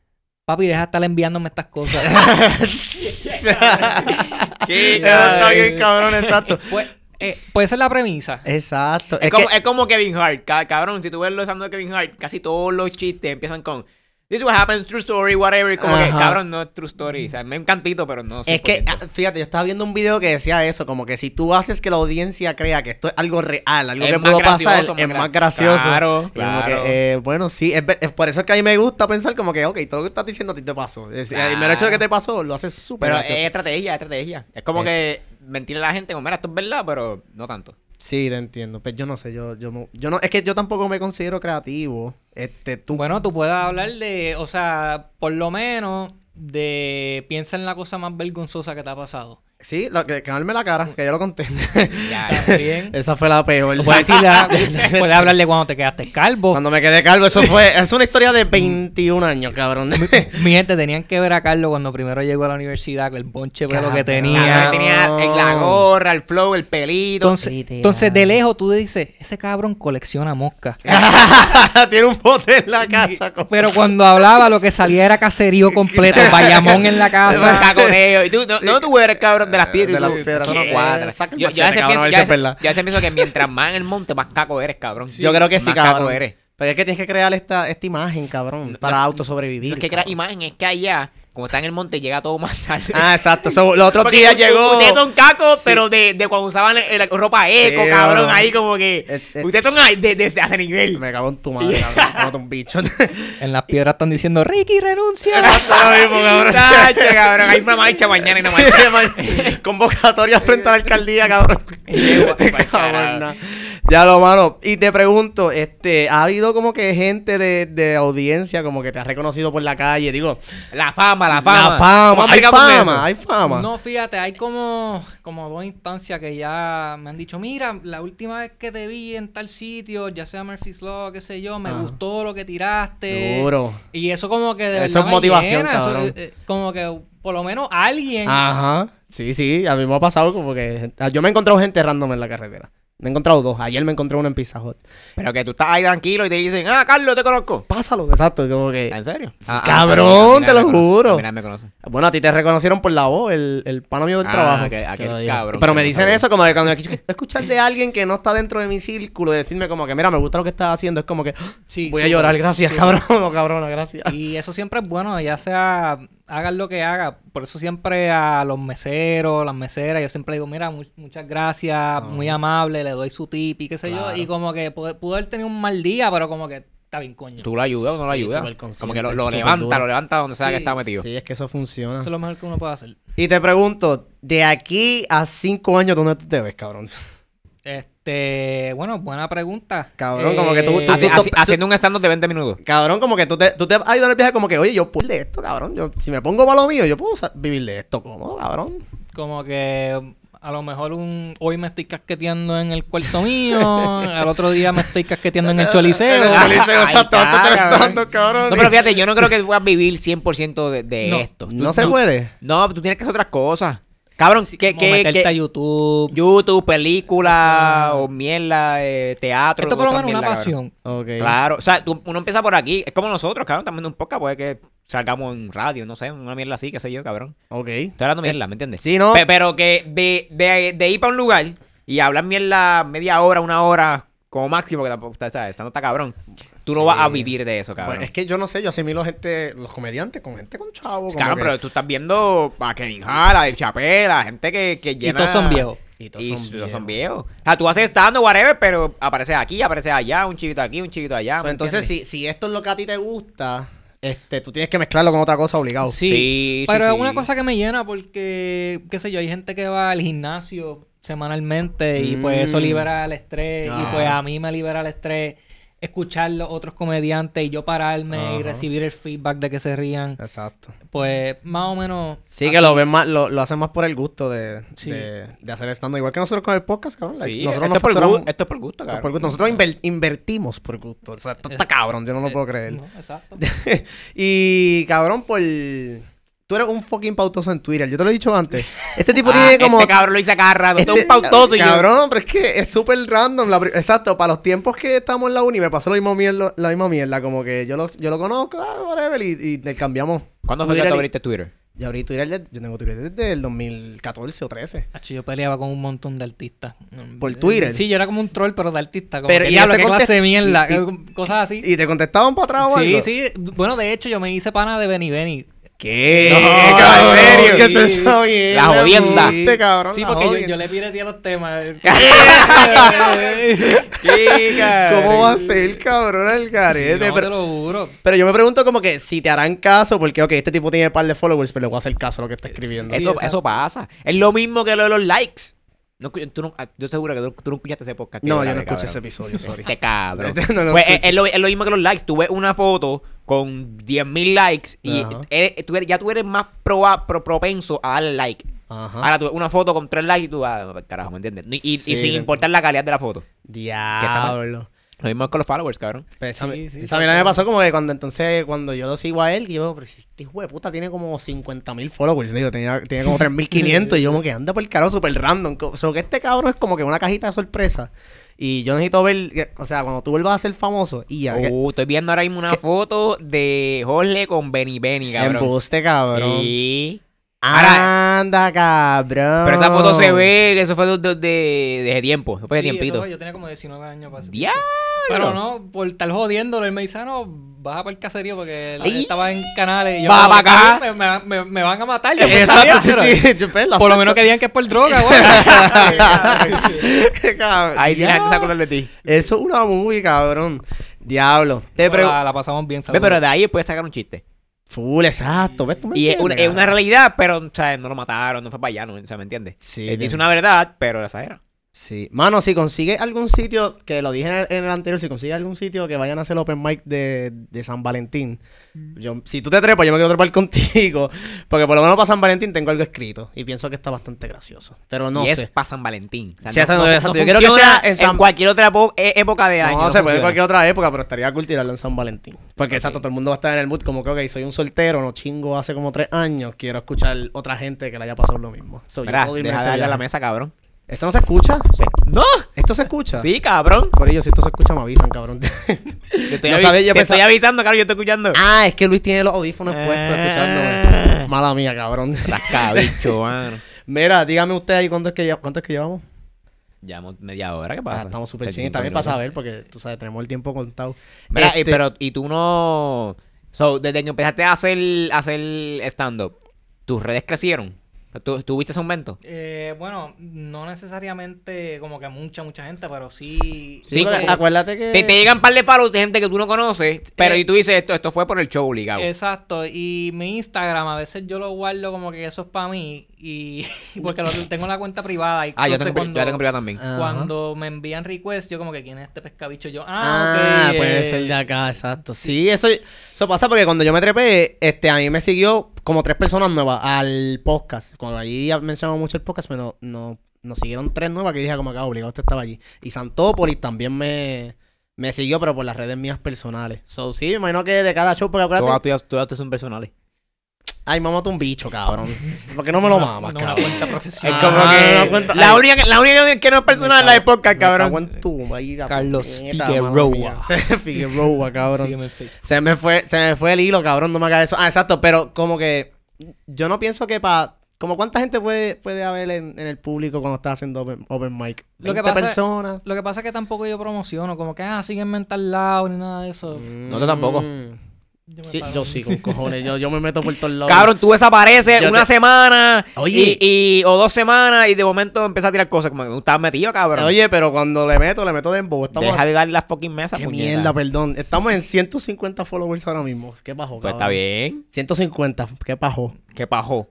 papi, deja de estar enviándome estas cosas. [laughs] [laughs] Qué está bien cabrón, exacto. pues, eh, pues esa es la premisa. Exacto. Es, Es, como, que, es como Kevin Hart, ca- cabrón, si tú ves los de Kevin Hart, casi todos los chistes empiezan con This is what happens, true story, whatever, como que, cabrón, no es true story, o sea, me encantito, pero no es que, 100%. ah, fíjate, yo estaba viendo un video que decía eso, como que si tú haces que la audiencia crea que esto es algo real, algo Es que pudo pasar, es más más gra- gracioso. Claro, claro. que, eh, bueno, sí, es, es por eso es que a mí me gusta pensar como que, ok, todo lo que estás diciendo a ti te pasó. Es, y El mero hecho de que te pasó lo hace súper Pero es estrategia, es estrategia. Es como que mentirle a la gente, como, mira, esto es verdad, pero no tanto. Sí, te entiendo. Pero yo no sé, yo, yo, no- yo no, es que yo tampoco me considero creativo. Este, tú. Bueno, tú puedes hablar de, o sea, por lo menos de piensa en la cosa más vergonzosa que te ha pasado. Sí, lo, que quemarme la cara, que yo lo conté. [laughs] Ya, Está bien. Esa fue la peor. Puedes, [laughs] puedes hablar de cuando te quedaste calvo. Cuando me quedé calvo, eso fue. Es una historia de 21 años, cabrón. Mi gente, tenían que ver a Carlos cuando primero llegó a la universidad, con el bonche pelo que Cabrón. Cabrón, tenía. tenía el- la gorra, el flow, el pelito. Entonces, Literal. entonces, de lejos tú dices, ese cabrón colecciona moscas. [laughs] Tiene un bote en la casa. como- Pero cuando hablaba, lo que salía era caserío completo, Bayamón en la casa. caconeo. Y tú, no, no tú eres cabrón de las piedras. De las piedras, no cuadra. Yo, yo a machete, veces cabrón, a pienso, que mientras más en el monte, más caco eres, cabrón. Yo creo que sí, cabrón. eres. Pero es que tienes que crear esta, esta imagen, cabrón, para autosobrevivir. No es que crea cabrón. imagen, es que allá, como está en el monte, llega todo más tarde. Ah, exacto. So, los otros Porque días llegó. Ustedes son cacos, pero de, de cuando usaban la ropa eco, Sí, cabrón. cabrón. Ahí como que. Es- es- ustedes son ahí de- desde hace nivel. Me cago en tu madre, cabrón. Un bicho. [laughs] En las piedras están diciendo, Ricky, renuncia. [laughs] Ahora mismo, cabrón. Tache, cabrón. Hay una marcha mañana y una marcha. [laughs] Convocatoria frente a la alcaldía, cabrón. Cabrón. Ya lo, mano. Y te pregunto, este, ¿ha habido como que gente de, de audiencia como que te ha reconocido por la calle? Digo, La fama, la fama. la fama. ¿Cómo Hay fama, hay fama. No, fíjate, hay como, como dos instancias que ya me han dicho, mira, la última vez que te vi en tal sitio, ya sea Murphy's Law, qué sé yo, me Ajá. gustó lo que tiraste. Duro. Y eso como que de Eso es motivación, llena, eso, eh, como que por lo menos alguien... Ajá. Sí, sí, a mí me ha pasado como que... Yo me he encontrado gente random en la carretera. Me he encontrado dos. Ayer me encontré uno en Pizza Hut. Pero que tú estás ahí tranquilo y te dicen, ah, Carlos, te conozco. Pásalo, exacto, como que... ¿En serio? cabrón, te lo juro. Mira, me conoce. Bueno, a ti te reconocieron por la voz, el, el pana mío del Ah, trabajo. aquel- aquel cabrón Pero me dicen eso como que cuando escuch- escuchar de alguien que no está dentro de mi círculo, decirme como que, mira, me gusta lo que estás haciendo, es como que, "Ah, Sí, voy a llorar, gracias, cabrón, [laughs] o cabrona, gracias. Y eso siempre es bueno, ya sea hagan lo que haga. Por eso siempre a los meseros, las meseras, yo siempre digo, mira, mu- muchas gracias, muy amable, le doy su tip y qué sé Claro. yo. Y como que pudo, haber tenido un mal día, pero como que está bien, coño. ¿Tú lo ayudas o no lo Sí, ayudas? Como que lo, levanta, duro. lo levanta donde sea que está metido. Sí, es que eso funciona. Eso es lo mejor que uno puede hacer. Y te pregunto, de aquí a cinco años, ¿dónde tú te ves, cabrón? Este, bueno, buena pregunta. Cabrón, como que tú- tú- Haci- tú- haci- haciendo un stand de 20 minutos. Cabrón, como que tú te, tú te has ido en el viaje como que, oye, yo puedo de esto, cabrón. Yo, si me pongo para lo mío, yo puedo sa- vivir de esto cómodo, cabrón. Como que a lo mejor un hoy me estoy casqueteando en el cuarto mío, [laughs] al otro día me estoy casqueteando en el choliseo. [laughs] En el choliseo, exacto, te cabrón. No, pero fíjate, [laughs] yo no creo que puedas vivir 100% de, de No, esto. No se tú- puede. No, tú tienes que hacer otras cosas. Cabrón, ¿qué, Como qué, meterte qué- a YouTube. YouTube, película o mierda, eh, teatro. Esto por lo menos una mierda, pasión. Ok. Claro, o sea, tú- uno empieza por aquí. Es como nosotros, cabrón, también de un podcast, puede que salgamos en radio, no sé, una mierda así, qué sé yo, cabrón. Ok. Estoy hablando mierda, ¿me entiendes? Sí, ¿no? Pe- pero que de, de, de ir para un lugar y hablar mierda media hora, una hora, como máximo, que tampoco está, ¿sabes? Estando está cabrón. Tú no Sí. vas a vivir de eso, cabrón. Bueno, es que yo no sé, yo asimilo gente, los comediantes con gente con chavo. como Cabrón, que- pero tú estás viendo a Kevin Hart, a Chapel, a gente que, que Y llena... todos son viejos. Y Y todos todos son son, viejos. O sea, tú haces estando whatever, pero apareces aquí, apareces allá, un chiquito aquí, un chiquito allá. So, ¿me entonces, si, si esto es lo que a ti te gusta, este, tú tienes que mezclarlo con otra cosa obligado. Sí, Sí, sí, pero sí. es una cosa que me llena porque, qué sé yo, hay gente que va al gimnasio semanalmente y pues eso Mm. libera el estrés y Ah. pues a mí me libera el estrés escuchar los otros comediantes y yo pararme y recibir el feedback de que se rían, Exacto. pues más o menos... Sí, que lo ven más, lo, lo hacen más por el gusto de, Sí. de, de hacer stand Igual que nosotros con el podcast, cabrón. like, Sí, nosotros esto, nos es por facturamos- gusto, esto es por gusto, cabrón. por gusto. Nosotros inver- invertimos por gusto. O sea, esto está [laughs] cabrón, yo no lo puedo creer. No, exacto. [laughs] y cabrón, por. Tú eres un fucking pautoso en Twitter. Yo te lo he dicho antes. Este tipo [laughs] Ah, tiene como. Este cabrón lo hice cada. Este es Este- un pautoso y yo... Cabrón, pero es que es súper random. la exacto, para los tiempos que estamos en la uni me pasó lo mismo mierda, la misma mierda. Como que yo lo, yo lo conozco, ah, whatever, y, y intercambiamos. ¿Cuándo fue que tú abriste Twitter? Yo abrí Twitter, de- yo tengo Twitter desde el 2014 o 13. Hacho, Yo peleaba con un montón de artistas. ¿Por Twitter? Sí, yo era como un troll, pero de artista. Como Pero, que, ¿y diablo, no te qué clase de contest- mierda. y- cosas así. ¿Y te contestaban para atrás o Sí, algo? sí. Bueno, de hecho, yo me hice pana de Benny Benny. ¿Qué? No, cabrón, ¿en serio? ¿Qué te está bien? La jodienda. Este cabrón. Sí, porque yo, le pirateé los temas. [laughs] [laughs] ¿Cómo va a ser, cabrón, el garete? no, pero, te lo juro. pero yo me pregunto como que si te harán caso, porque, ok, este tipo tiene un par de followers, pero le voy a hacer caso a lo que está escribiendo. Sí, Eso, eso pasa. Es lo mismo que lo de los likes. No, tú no, ah, yo seguro que tú, tú no escuchaste ese podcast. No, yo no escuché cabrón. ese episodio, sorry. Este cabrón. [laughs] No Pues, es, lo, es lo mismo que los likes. Tú ves una foto con 10.000 likes y eres- tú eres- ya tú eres más proba- pro- propenso a darle like. Ajá. Ahora tú ves una foto con 3 likes y tú vas, carajo, ¿me entiendes? Y, y- sin importar la calidad de la foto. Diablo. Lo mismo con los followers, cabrón. Pues, esa, Sí, me pasó como que cuando entonces, cuando yo lo sigo a él, yo, pero si este hijo de puta tiene como 50 mil followers, digo, tenía, tiene como [laughs] 3500 y yo como que [laughs] anda por el carajo súper random. O sea, que este cabrón es como que una cajita de sorpresa. Y yo necesito ver, que- o sea, cuando tú vuelvas a ser famoso, y ya, que- Uh, estoy viendo ahora mismo una foto de Jorge con Benny Benny, cabrón. embuste, cabrón. Y... Ahora- Anda, cabrón. Pero esa foto se ve que eso fue de, de, de- de tiempo. Eso fue de Sí, eso tiempito. fue- yo tenía como 19 años para ese ¡Diablo! Pero no, por estar jodiéndolo, él me dice, ah, no, baja para el caserío porque él Ay. estaba en canales. Y yo, Baja "No, pa' acá". Me, me- me- me van a matar. Yo, [laughs] pues, está bien, Exacto, sí, pero sí, yo, pues, lo Por lo menos que digan que es por droga, güey. [laughs] [laughs] Cabrón. Ahí sí la gente se acuerda de ti. Eso es una movie, cabrón. Diablo. Te Pero pregu- la, la pasamos bien, Ve, saludos. pero de ahí puedes sacar un chiste. Full, exacto. ¿Ves? ¿Tú me Y es una, es realidad, pero, o sea, no lo mataron, no fue para allá, ¿no? O sea, ¿me entiendes? Sí, Él dice una verdad, pero la exagera. Sí. Mano, si consigues algún sitio, que lo dije en el, en el anterior, si consigues algún sitio que vayan a hacer open mic de, de San Valentín, yo, si tú te trepas, yo me quiero trepar [laughs] contigo, porque por lo menos para San Valentín tengo algo escrito y pienso que está bastante gracioso. Pero no y es sé. para San Valentín. O sea, Sí, exacto. Yo quiero que sea en San- cualquier otra e- época de año. No, se puede en cualquier otra época, pero estaría cool tirarlo en San Valentín. Porque exacto, todo el mundo va a estar en el mood como que, ok, soy un soltero, no chingo hace como tres años, quiero escuchar otra gente que le haya pasado lo mismo. So, yo puedo irme deja a de ese darle a la mesa, cabrón. ¿Esto no se escucha? ¡No! ¿Esto se escucha? Sí, cabrón. Por ello, si esto se escucha, me avisan, cabrón. [laughs] Te estoy, No avi- sabía, yo te pensaba- estoy avisando, cabrón, yo estoy escuchando. ah, es que Luis tiene los audífonos puestos Ah. escuchándome. Mala mía, cabrón. Rascabicho, [laughs] mano. Mira, dígame usted ahí cuánto es que, cuánto es que llevamos. Llevamos media hora, ¿qué Ah, pasa? estamos súper 35 chinos. También para saber, porque tú sabes, tenemos el tiempo contado. Mira, y- Este- pero, y tú no... So, desde que empezaste a hacer, a hacer stand-up, ¿tus redes crecieron? ¿Tú, ¿Tuviste ese aumento? Eh, bueno, no necesariamente como que mucha, mucha gente, pero sí. Sí, como- acuérdate que. Te, te llegan un par de follows de gente que tú no conoces, pero Eh, y tú dices, esto, esto fue por el show obligado. Exacto, y mi Instagram a veces yo lo guardo como que eso es para mí y [laughs] porque lo, tengo la cuenta privada y ah, yo tengo, yo tengo privada también. Ajá. cuando me envían request yo como que quién es este pescabicho yo Ah, ah, ok, puede eh, ser de acá, exacto. Sí, eso, eso pasa porque cuando yo me trepé, este, a mí me siguió como tres personas nuevas al podcast. Cuando allí mencionamos mucho el podcast, pero no, nos siguieron tres nuevas que dije como acá, obligado, usted estaba allí. Y Santópolis también me, me siguió, pero por las redes mías personales. So, sí, me imagino que de cada show, porque acuérdate... Todas tuyas, todas tuyas son personales. Ay, mamate un bicho, cabrón. ¿Por qué no me lo mamas, no una cabrón? cuenta Es profesional como Ah, que... no cuenta- la, ay. única, que- la única que no es personal es la de podcast, Me cago cabrón. en tu, ahí, Carlos puñeta, Figueroa. [laughs] Figueroa, cabrón. Sígueme en Facebook. Se me fue, se me fue el hilo, cabrón, no me hagas eso. Ah, exacto, pero como que yo no pienso que para como cuánta gente puede, puede haber en, en el público cuando estás haciendo open, open mic. Lo que 20 pasa- personas. lo que pasa es que tampoco yo promociono como que ah sígueme en tal lado ni nada de eso No, tú tampoco. Yo, me Sí, yo sí, con [laughs] cojones. Yo, yo me meto por todos lados. Cabrón, tú desapareces Yo una te- semana Oye. y, y- o dos semanas y de momento empiezas a tirar cosas como que tú estás metido, cabrón. Oye, pero cuando le meto, le meto de embo. Estamos Deja de darle las fucking mesas, Qué puñeta. mierda, perdón. Estamos en 150 followers ahora mismo. ¿Qué bajó, Pues cabrón? está bien. 150, ¿qué bajó? ¿Qué pajó?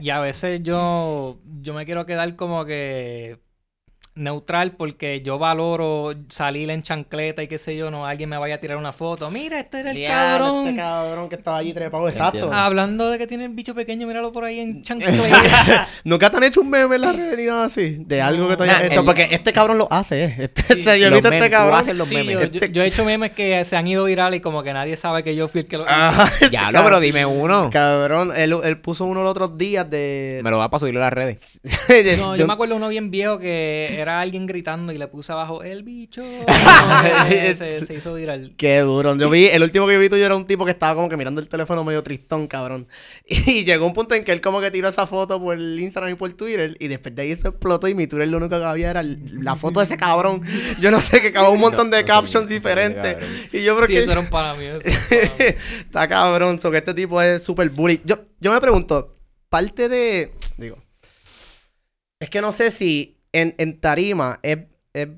y a veces yo yo me quiero quedar como que neutral porque yo valoro salir en chancleta y qué sé yo, no alguien me vaya a tirar una foto. Mira, este era el Diablo, cabrón. Este cabrón que estaba allí trepado, exacto. Entiendo. Hablando de que tiene el bicho pequeño, míralo por ahí en chancleta. [laughs] [laughs] ¿Nunca te han hecho un meme en la nada así? De algo que tú hayas Nah, hecho. el- Porque este cabrón lo hace, ¿eh? [laughs] Este, Sí. este- yo he visto a memes, este cabrón. los Sí, memes. yo, yo- yo he hecho memes que se han ido virales y como que nadie sabe que yo fui el que lo Ajá, este no, cabrón. pero dime uno. Cabrón, él, él puso uno los otros días de... Me lo va para subirlo a las redes. de- No, yo un- me acuerdo uno bien viejo que era alguien gritando y le puse abajo el bicho. [laughs] se, se hizo viral. Qué duro. Yo vi, el último que vi tuyo era un tipo que estaba como que mirando el teléfono medio tristón, cabrón. [laughs] Y llegó un punto en que él como que tiró esa foto por Instagram y por Twitter. Y después de ahí eso explotó y mi Twitter lo único que había era la foto de ese cabrón. Yo no sé, que acabó un montón No, de no captions no diferentes. Y yo creo Sí, que... eso era un para mí. [laughs] Está cabrón, so que este tipo es súper bully. Yo, yo me pregunto, parte de. Digo. Es que no sé si en, en tarima es, es,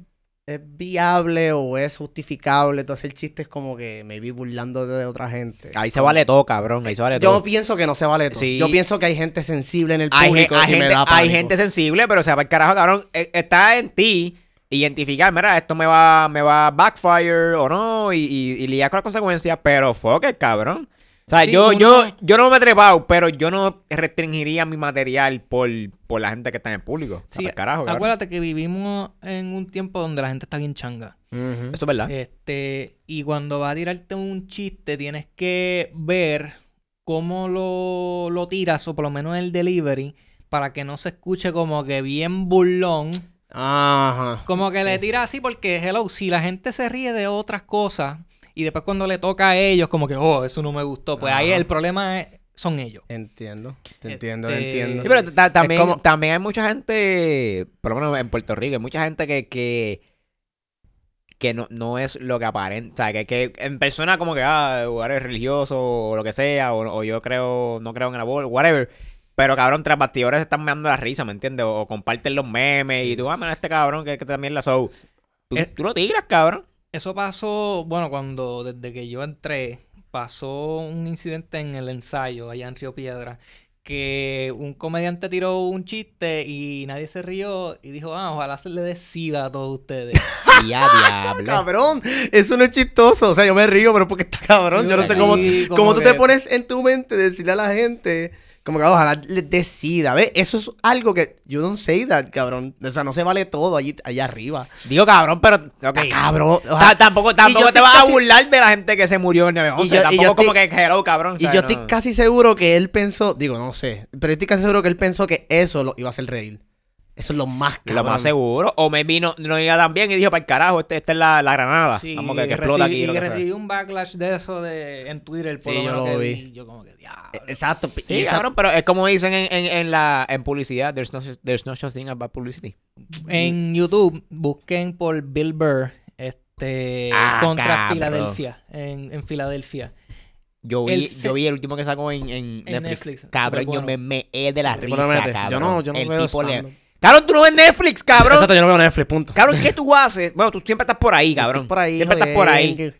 es viable o es justificable. Entonces el chiste es como que me vi burlando de otra gente. Ahí se vale todo, cabrón. Ahí se vale Yo todo. pienso que no se vale todo. Sí. Yo pienso que hay gente sensible en el Hay, público hay me gente, da hay pánico. gente sensible, pero o sea, para el carajo, cabrón. eh, Está en ti identificar, mira, esto me va, me va a backfire o no, y, y, y lidiar con las consecuencias, pero fuck it, cabrón. O sea, Sí, yo, uno- yo, yo no me he trepado, pero yo no restringiría mi material por, por la gente que está en el público. Sí, carajo, acuérdate que vivimos en un tiempo donde la gente está bien changa. Eso es verdad. Este, y cuando va a tirarte un chiste, tienes que ver cómo lo, lo tiras, o por lo menos el delivery, para que no se escuche como que bien burlón. Ajá. Como que le tira así, porque, hello, si la gente se ríe de otras cosas, y después cuando le toca a ellos, como que, oh, eso no me gustó, pues ahí el problema es- son ellos. Entiendo. Te entiendo, Este- entiendo. Sí, pero ta- también, como- también hay mucha gente, por lo menos en Puerto Rico, hay mucha gente que, que, que no, no es lo que aparenta. O sea, que, que en persona como que, ah, eres religioso o lo que sea, o, o yo creo, no creo en el aborto, whatever. Pero cabrón, tras bastidores se están meando la risa, ¿me entiendes? O, o comparten los memes y tú, ah, mira este cabrón que, que también la show. Tú, tú lo tiras, cabrón. Eso pasó, bueno, cuando desde que yo entré, pasó un incidente en el ensayo allá en Río Piedra, que un comediante tiró un chiste y nadie se rió y dijo, ah, ojalá se le dé sida a todos ustedes. [laughs] Ya, diablo. Cabrón, eso no es chistoso. O sea, yo me río, pero porque está cabrón. Yo no sé Sí, cómo, como cómo tú que- te pones en tu mente de decirle a la gente, como que ojalá les decida. ¿Ves? Eso es algo que you don't say that, cabrón. O sea, no se vale todo allí, allá arriba. Digo cabrón, pero... ok. Está cabrón. Ojalá- tampoco tampoco te vas a burlar de la gente que se murió en 911. Y yo- y tampoco yo como que hello, cabrón. Y ¿sabes? yo estoy No. casi seguro que él pensó, digo, no sé, pero yo estoy casi seguro que él pensó que eso lo iba a hacer reír. Eso es lo más Lo cabrón. más seguro. O me vino, no iba tan bien y dijo, para el carajo, este, esta es la, la granada. Sí, Vamos que, que explota aquí. lo que sea". recibí un backlash de eso de, en Twitter, por Sí, lo yo menos lo que vi. Yo como que, diablo. Eh, Exacto. Sí, y esa- cabrón, pero es como dicen en, en, en la en publicidad, there's no, there's no such thing about publicity. En YouTube, busquen por Bill Burr, este, Ah, contra cabrón. Filadelfia, en, en Filadelfia. Yo vi, El yo vi el último que sacó en, en En Netflix. Netflix, Cabrón, yo me meé de la risa, cabrón. Yo no, yo no el veo tipo le-. Cabrón, tú no ves Netflix, cabrón. Exacto, yo no veo Netflix, punto. Cabrón, ¿qué tú haces? Bueno, tú siempre estás por ahí, cabrón. Por ahí, siempre estás por ahí.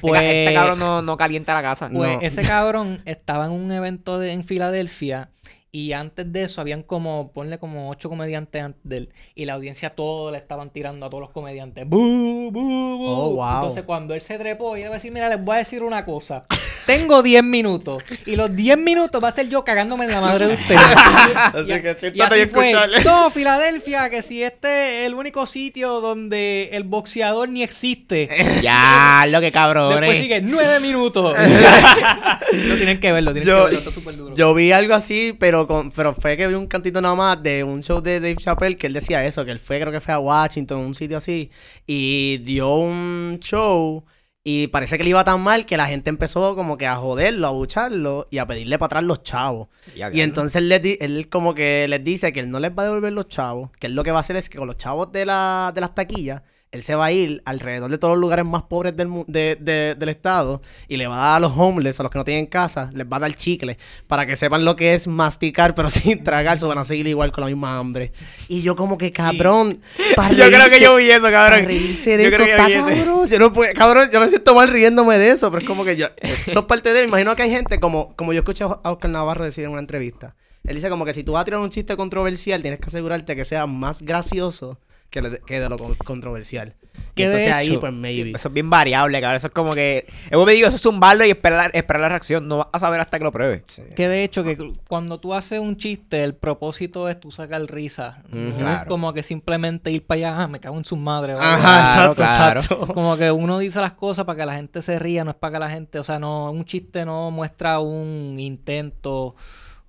Pues- este cabrón no, no calienta la casa. Pues No. ese cabrón estaba en un evento de- en Filadelfia y antes de eso habían como, ponle como ocho comediantes antes de él y la audiencia todo le estaban tirando a todos los comediantes. ¡Bu, bu, bu! Oh, wow. Entonces cuando él se trepó, él iba a decir, mira, les voy a decir una cosa. Tengo 10 minutos y los 10 minutos va a ser yo cagándome en la madre de ustedes. [laughs] Así Y- que y así fue. escucharle. No, Filadelfia, que si este es el único sitio donde el boxeador ni existe. [laughs] Ya, lo que cabrón. Después sigue nueve minutos. [laughs] lo tienen que verlo, tienen Yo- que verlo, está súper duro. Yo vi algo así, pero con, pero fue que vi un cantito nada más de un show de Dave Chappelle que él decía eso, que él fue, creo que fue a Washington, un sitio así, y dio un show y parece que le iba tan mal que la gente empezó como que a joderlo, a bucharlo y a pedirle para atrás los chavos. Y entonces él, les él como que les dice que él no les va a devolver los chavos, que él lo que va a hacer es que con los chavos de, la, de las taquillas, él se va a ir alrededor de todos los lugares más pobres del, de- de- del estado y le va a dar a los homeless, a los que no tienen casa, les va a dar chicle para que sepan lo que es masticar pero [laughs] sin tragar, se van a seguir igual con la misma hambre. Y yo como que cabrón, [laughs] para Yo creo que yo vi eso, para cabrón. reírse de Yo eso creo que está vi ese. cabrón. Yo no puedo, cabrón, yo me siento mal riéndome de eso, pero es como que yo, [laughs] eso es parte de, imagino que hay gente como, como yo escuché a Oscar Navarro decir en una entrevista. Él dice como que si tú vas a tirar un chiste controversial, tienes que asegurarte que sea más gracioso que, le- que de lo con- controversial. Que de entonces ahí, hecho, pues, Sí, maybe. eso es bien variable, cabrón. Eso es como que. Yo me digo, eso es zumbarlo y esperar, esperar la reacción. No vas a saber hasta que lo pruebes. Sí. Que de hecho, que cuando tú haces un chiste, el propósito es tú sacar risa. no es como que simplemente ir para allá, ah, me cago en sus madres. Ajá. Claro, exacto, claro. exacto. Como que uno dice las cosas para que la gente se ría, no es para que la gente, o sea, no, un chiste no muestra un intento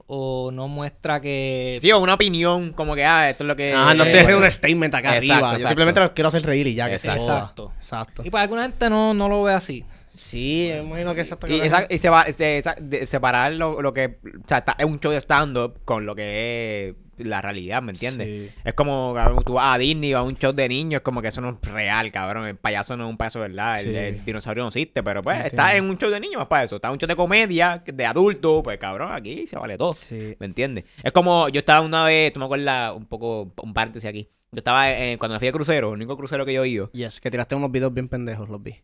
o no muestra que... Sí, o una opinión, como que, ah, esto es lo que. Ah, no te dejes pues, un statement acá exacto, arriba. Yo simplemente los quiero hacer reír y ya, que se Exacto. joda. Exacto. Exacto. Y para alguna gente no, no lo ve así. Sí, me imagino que exacto. Y, esa- y se va, se- esa- de- separar lo, lo que. O sea, está- es un show de stand-up con lo que es la realidad, ¿me entiendes? Sí. Es como, cabrón, tú vas a Disney o a un show de niños, es como que eso no es real, cabrón. El payaso no es un payaso, ¿verdad? El, dinosaurio no existe, pero pues Entiendo. está en un show de niños más para eso. Está en un show de comedia, de adulto, pues cabrón, aquí se vale todo. Sí. ¿Me entiendes? Es como, yo estaba una vez, tú me acuerdas, un poco, un paréntesis aquí. Yo estaba, eh, cuando me fui de crucero, el único crucero que yo he ido. Yes, que tiraste unos videos bien pendejos, los vi.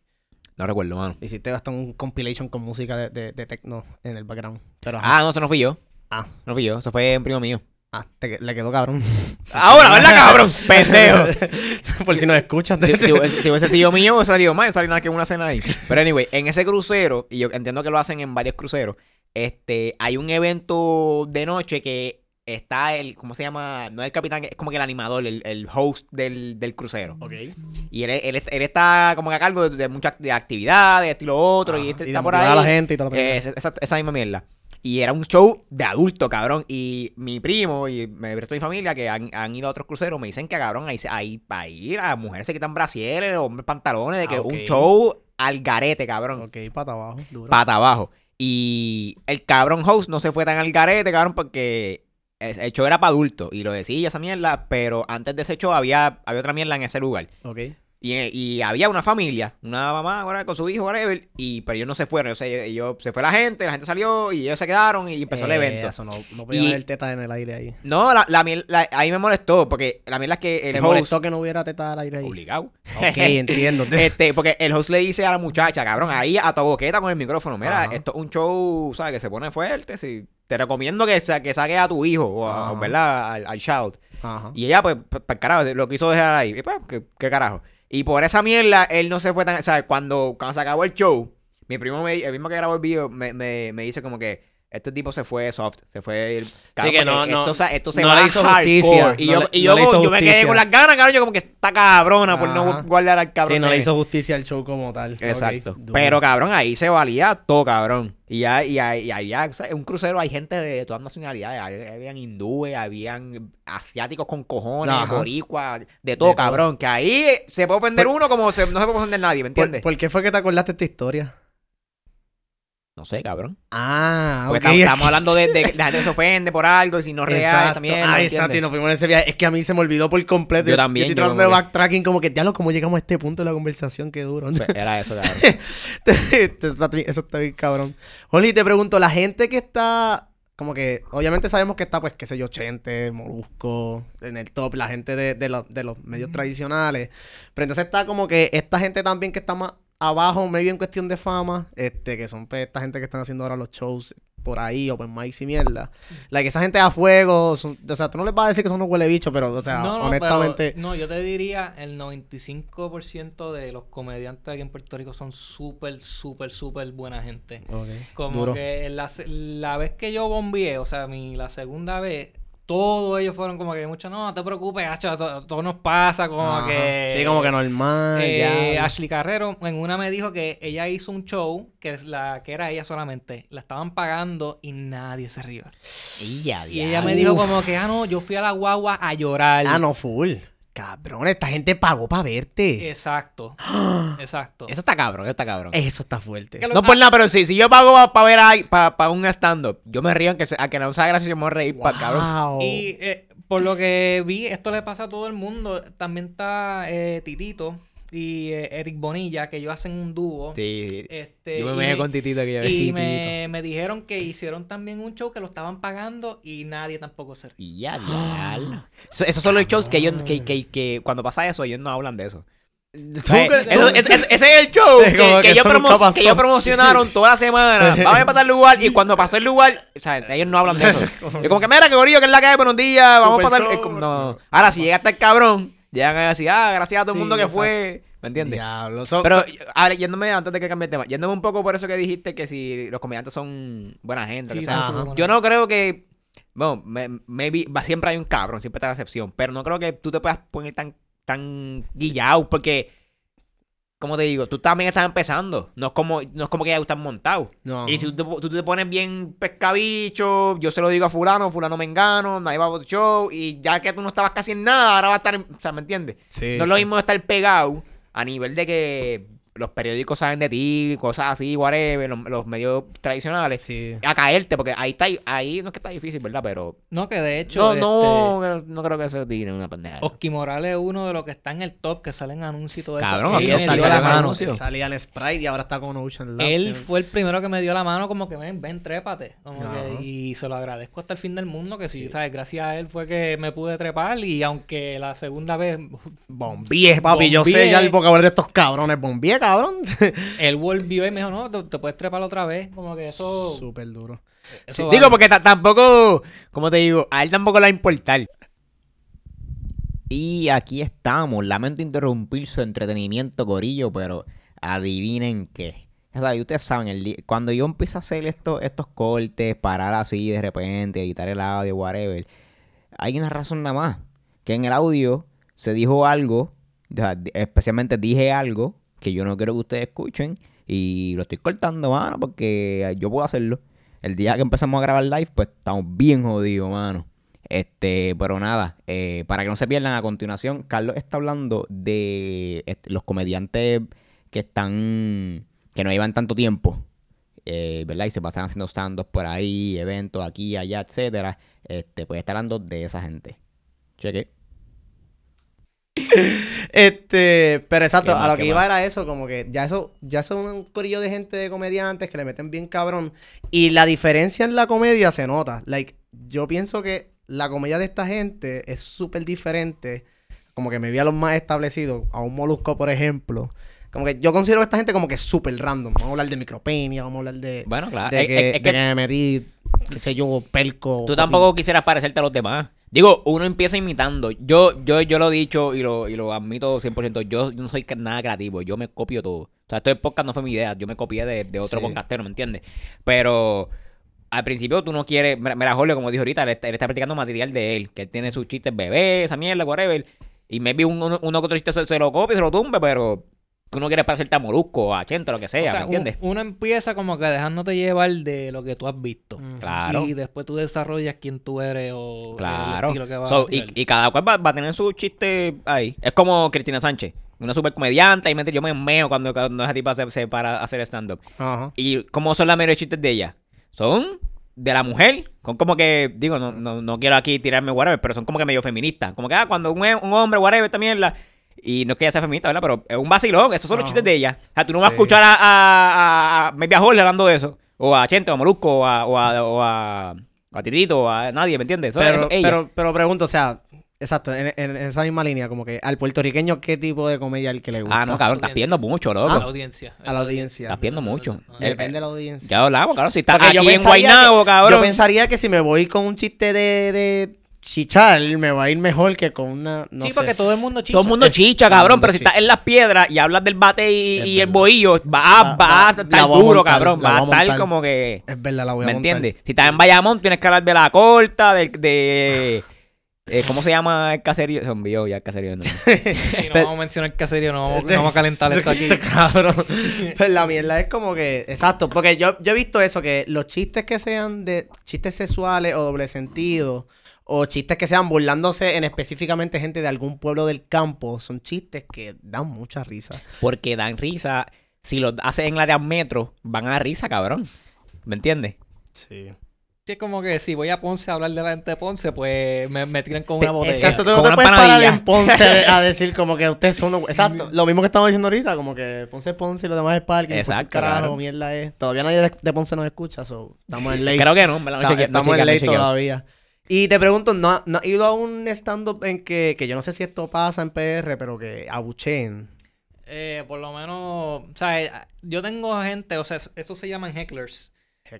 No recuerdo, mano. Hiciste hasta un compilation con música de, de, de techno en el background. Pero ajá. Ah, no, eso no fui yo. Ah. No fui yo, eso fue un primo mío. Ah, te- le quedó cabrón. Ahora, ¿verdad, cabrón? [laughs] Pendejo. [laughs] Por si nos escuchas. si, si [laughs] hubiese, si hubiese sido mío, hubiese salido más, salió nada que una cena ahí. Pero anyway, en ese crucero, y yo entiendo que lo hacen en varios cruceros, este, hay un evento de noche que está el, ¿cómo se llama? No es el capitán, es como que el animador, el, el host del, del crucero. ok. Y él, él, él está como que a cargo de, de muchas de actividades, esto y lo otro, y este está por ahí. a la gente y todo lo Eh, esa, esa- esa misma mierda. Y era un show de adulto, cabrón. Y mi primo y me resto de mi familia que han, han ido a otros cruceros me dicen que, cabrón, ahí, ahí, ahí las mujeres se quitan brasieres, los hombres pantalones, de que Ah, un show al garete, cabrón. Ok, pata abajo. Duro. Pata abajo. Y el cabrón host no se fue tan al garete, cabrón, porque el el show era para adultos. Y lo decía esa mierda, pero antes de ese show había, había otra mierda en ese lugar. Ok. Y, y había una familia, una mamá ahora con su hijo, whatever, y, pero ellos no se fueron. O sea, ellos, ellos- se fue la gente, la gente salió y ellos se quedaron y empezó el Eh, evento. Eso no, no podía Y- haber tetas en el aire ahí. No, la, la, la- ahí me molestó, porque la mierda es que el ¿Te host... molestó que no hubiera tetas al aire ahí? Obligado. Ok, [laughs] entiendo. [laughs] Este, porque el host le dice a la muchacha, cabrón, ahí a tu boqueta con el micrófono, mira, Ajá. esto es un show, ¿sabes? Que se pone fuerte, sí. Te recomiendo que, sa- que saques a tu hijo, o a-. ¿verdad? Al, al child. Ajá. Y ella, pues, para carajo, lo quiso dejar ahí. Y pues, ¿qué, qué carajo? Y por esa mierda, él no se fue tan. O sea, cuando, cuando se acabó el show, mi primo, me, el mismo que grabó el video, me, me, me dice como que este tipo se fue soft. Se fue. El, cabrón, que porque no- no- esto, se no va le hizo hardcore. justicia, Y no yo, le- y yo, yo me quedé con las ganas, cabrón. Yo como que está cabrona por no guardar al cabrón. Sí, no le hizo justicia al show como tal. Exacto. Pero cabrón, ahí se valía todo, cabrón. Y ya, y ahí, ya, o sea, en un crucero hay gente de todas nacionalidades. Habían hindúes, habían asiáticos con cojones, boricuas, de todo, De todo. cabrón. Que ahí se puede ofender uno como se- no se puede ofender nadie, ¿me ¿Por, entiendes? por qué fue que te acordaste esta historia? No sé, cabrón. Ah, Porque ok. estamos, hablando de, de que [laughs] la gente que se ofende por algo y si no es real también. Ah, exacto, y nos fuimos en ese viaje. Es que a mí se me olvidó por completo. Yo también, estoy yo tratando de como que- backtracking como que, diablo, ¿cómo llegamos a este punto de la conversación? Qué duro. Era eso, cabrón. [laughs] eso, está, bien- cabrón. Oli, te pregunto, la gente que está... Como que, obviamente sabemos que está, pues, qué sé yo, Chente, Molusco, en el top, la gente de, de los, de los medios tradicionales. Pero entonces está como que esta gente también que está más abajo, medio en cuestión de fama, este, que son pues, esta gente que están haciendo ahora los shows por ahí, open mics y mierda. La que esa gente a fuego, son- o sea, tú no les vas a decir que son unos huele bichos, pero, o sea, no, no, honestamente... pero, no, yo te diría el 95% de los comediantes aquí en Puerto Rico son súper, súper, súper buena gente. Ok, Como duro. que la, la vez que yo bombeé, o sea, mi, la segunda vez, todos ellos fueron como que mucho, no, no te preocupes, todo, nos pasa, como Ajá. que... Sí, como que normal, Eh, ya. Ashley Carrero en una me dijo que ella hizo un show que es la que era ella solamente, la estaban pagando y nadie se rió. Y ya, Y ella me dijo como que, ah, no, yo fui a la guagua a llorar. Ah, no, full. Cabrón, esta gente pagó para verte. Exacto. [gasps] Exacto. Eso está cabrón, eso está cabrón. Eso está fuerte. Lo- No por nada, pero sí, si yo pago para ver ahí, para un stand-up, yo me río aunque, se- a que no sea gracioso, yo me voy a reír para cabrón. Wow. Y eh, por lo que vi, esto le pasa a todo el mundo. También está eh, Titito y eh, Eric Bonilla, que ellos hacen un dúo. Sí, Este, yo me y con Titito que yo Y me, me dijeron que hicieron también un show que lo estaban pagando y nadie tampoco se. Y ya, diablo. Eso- Esos son los shows que ellos, que, que, que cuando pasa eso, ellos no hablan de eso. ¿Tú ¿Sabes? crees- Eso- es- es- ese es el show Es [laughs] que, como que que ellos que promocionaron toda la semana. [laughs] Vamos a pasar el lugar y cuando pasó el lugar, o sea, ellos no hablan de eso. [laughs] Es como que, mira, que gorillo, que es la que hay, buenos días, vamos a Super pasar. no. Ahora, si llega hasta el cabrón, llegan a decir, ah, gracias a todo el Sí, mundo que exacto. fue. ¿Me entiendes? Diablo. son- Pero, ahora, yéndome, antes de que cambie el tema, yéndome un poco por eso que dijiste que si los comediantes son buena gente. Sí, que sea, buena yo no creo que. Bueno, me- maybe, siempre hay un cabrón, siempre está la excepción. Pero no creo que tú te puedas poner tan, tan guillado, porque, como te digo, tú también estás empezando. No es como, no es como que ya estás montado. No. Y si tú te, tú te pones bien pescabicho, yo se lo digo a fulano, fulano me engano, nadie va a otro show, y ya que tú no estabas casi en nada, ahora va a estar, en- o sea, ¿me entiendes? Sí, no es lo mismo estar pegado a nivel de que los periódicos saben de ti, cosas así, whatever, los, los medios tradicionales, Sí. a caerte, porque ahí está, ahí no es que está difícil, ¿verdad? Pero No, que de hecho. no, este, no, no creo que se tire una pendeja. Oski Morales es uno de los que está en el top, que salen anuncios y todo eso. Cabrón, Él aquí me salió la mano. Salía en Sprite y ahora está con Ocean Lab. Él fue el primero que me dio la mano, como que ven, ven, trépate. Como que- y se lo agradezco hasta el fin del mundo, que sí, ¿sabes? Gracias a él fue que me pude trepar. Y aunque la segunda vez Bombié, papi. Yo sé ya el vocabulario de estos cabrones. Bombié, cabrón. él volvió y me dijo, no, te, te puedes trepar otra vez. Como que eso. Súper duro. eso Sí, vale. Digo, porque ta- tampoco, como te digo, a él tampoco le va a importar. Y aquí estamos. Lamento interrumpir su entretenimiento, Corillo, pero adivinen qué. O sea, y ustedes saben, el cuando yo empiezo a hacer esto, estos cortes, parar así de repente, editar el audio, whatever, hay una razón nada más. Que en el audio se dijo algo, o sea, especialmente dije algo que yo no quiero que ustedes escuchen y lo estoy cortando, mano, porque yo puedo hacerlo. El día que empezamos a grabar live, pues estamos bien jodidos, mano. Este, pero nada, eh, para que no se pierdan a continuación, Carlos está hablando de este, los comediantes que están, que no llevan tanto tiempo, eh, ¿verdad? Y se pasan haciendo stand por ahí, eventos aquí, allá, etcétera. Este, pues está hablando de esa gente. Cheque. Este, pero exacto, a lo que iba mal. era eso, como que ya eso, ya son un corillo de gente de comediantes que le meten bien cabrón. Y la diferencia en la comedia se nota. Like, yo pienso que la comedia de esta gente es súper diferente. Como que me vi a los más establecidos, a un molusco, por ejemplo. Como que yo considero a esta gente como que súper random. Vamos a hablar de micropenia, vamos a hablar de, Bueno, claro. de es- que, es- es de que que me metí, qué sé yo, pelco. Tú tampoco quisieras parecerte a los demás. Digo, uno empieza imitando. Yo, yo, yo lo he dicho y lo, y lo admito 100%. Yo, yo no soy nada creativo. Yo me copio todo. O sea, esto de podcast no fue mi idea. Yo me copié de, de otro Sí. podcastero, ¿me entiendes? Pero al principio tú no quieres... Mira, Jorge, como dijo ahorita, él está, él está practicando material de él. Que él tiene sus chistes bebé, esa mierda, whatever. Y maybe un- uno, uno que otro chiste se, se lo copie, se lo tumbe, pero... Tú no quieres parecerte a Molusco, a Chente, lo que sea, O sea, ¿me un- entiendes? uno empieza como que dejándote llevar de lo que tú has visto. Mm. Claro. Y después tú desarrollas quién tú eres o Claro. el estilo que vas So, a y, y cada cual va, va a tener su chiste ahí. Es como Cristina Sánchez, una super comediante. Y yo me meo cuando, cuando esa tipa se, se para a hacer stand-up. Ajá. ¿Y cómo son las mayores chistes de ella? Son de la mujer. Con como que, digo, no, no, no quiero aquí tirarme whatever, pero son como que medio feministas. Como que, ah, cuando un, un hombre, whatever, esta mierda. Y no es que ella sea feminista, ¿verdad? Pero es un vacilón. Esos son los chistes de ella. O sea, tú no vas a Sí. escuchar a, a, a, a maybe a Jorge hablando de eso. O a Chente, o a Molusco, o a, o a, o a, o a Titito, o a nadie, ¿me entiendes? Eso, Pero, eso es ella. pero, pero pregunto, o sea, exacto, en, en- en esa misma línea, como que al puertorriqueño, ¿qué tipo de comedia es el que le gusta? Ah, no, cabrón, estás pidiendo mucho, a la loco. audiencia. A la audiencia. Estás pidiendo mucho. Depende de la audiencia. Ya hablamos, cabrón. Si estás aquí en Guaynabo, que- cabrón. Yo pensaría que si me voy con un chiste de, de chichar, me va a ir mejor que con una. No sí, sé. porque todo el mundo chicha. Todo el mundo Es- chicha, el cabrón. mundo Pero si estás en las piedras y hablas del bate y, el bohillo, va, Va- va, a estar duro, montar, cabrón. Va a estar como que. Es verdad, la voy a ¿Me montar. entiendes? Si estás en Bayamón, tienes que hablar de la corta, de. de eh, ¿Cómo se llama el caserío? Se envió ya el caserío. ¿no? [laughs] Sí, no vamos a mencionar caserío, no vamos, no [laughs] vamos a calentar esto aquí. Este [laughs] cabrón. Pues la mierda es como que. Exacto, porque yo, yo he visto eso, que los chistes que sean de chistes sexuales o doble sentido, o chistes que sean burlándose en específicamente gente de algún pueblo del campo, son chistes que dan mucha risa. Porque dan risa. Si lo haces en el área metro, van a dar risa, cabrón. ¿Me entiendes? Sí. Sí, es como que si voy a Ponce a hablar de la gente de Ponce, pues me, me tiran con una botella. Exacto, tú Con no te puedes parar en Ponce [laughs] a decir como que ustedes son... unos- Exacto, lo mismo que estamos diciendo ahorita, como que Ponce es Ponce y lo demás es parque. Exacto, Exacto, carajo, claro. mierda es. Todavía nadie de, de Ponce nos escucha, so, estamos en ley. Creo que no, Ta- chequeé- no estamos chequeé, en no ley todavía. Y te pregunto, ¿no, ¿no ido a un stand-up en que, que yo no sé si esto pasa en PR, pero que abucheen? Eh, por lo menos, o sea, eh, yo tengo gente, o sea, eso se llaman hecklers.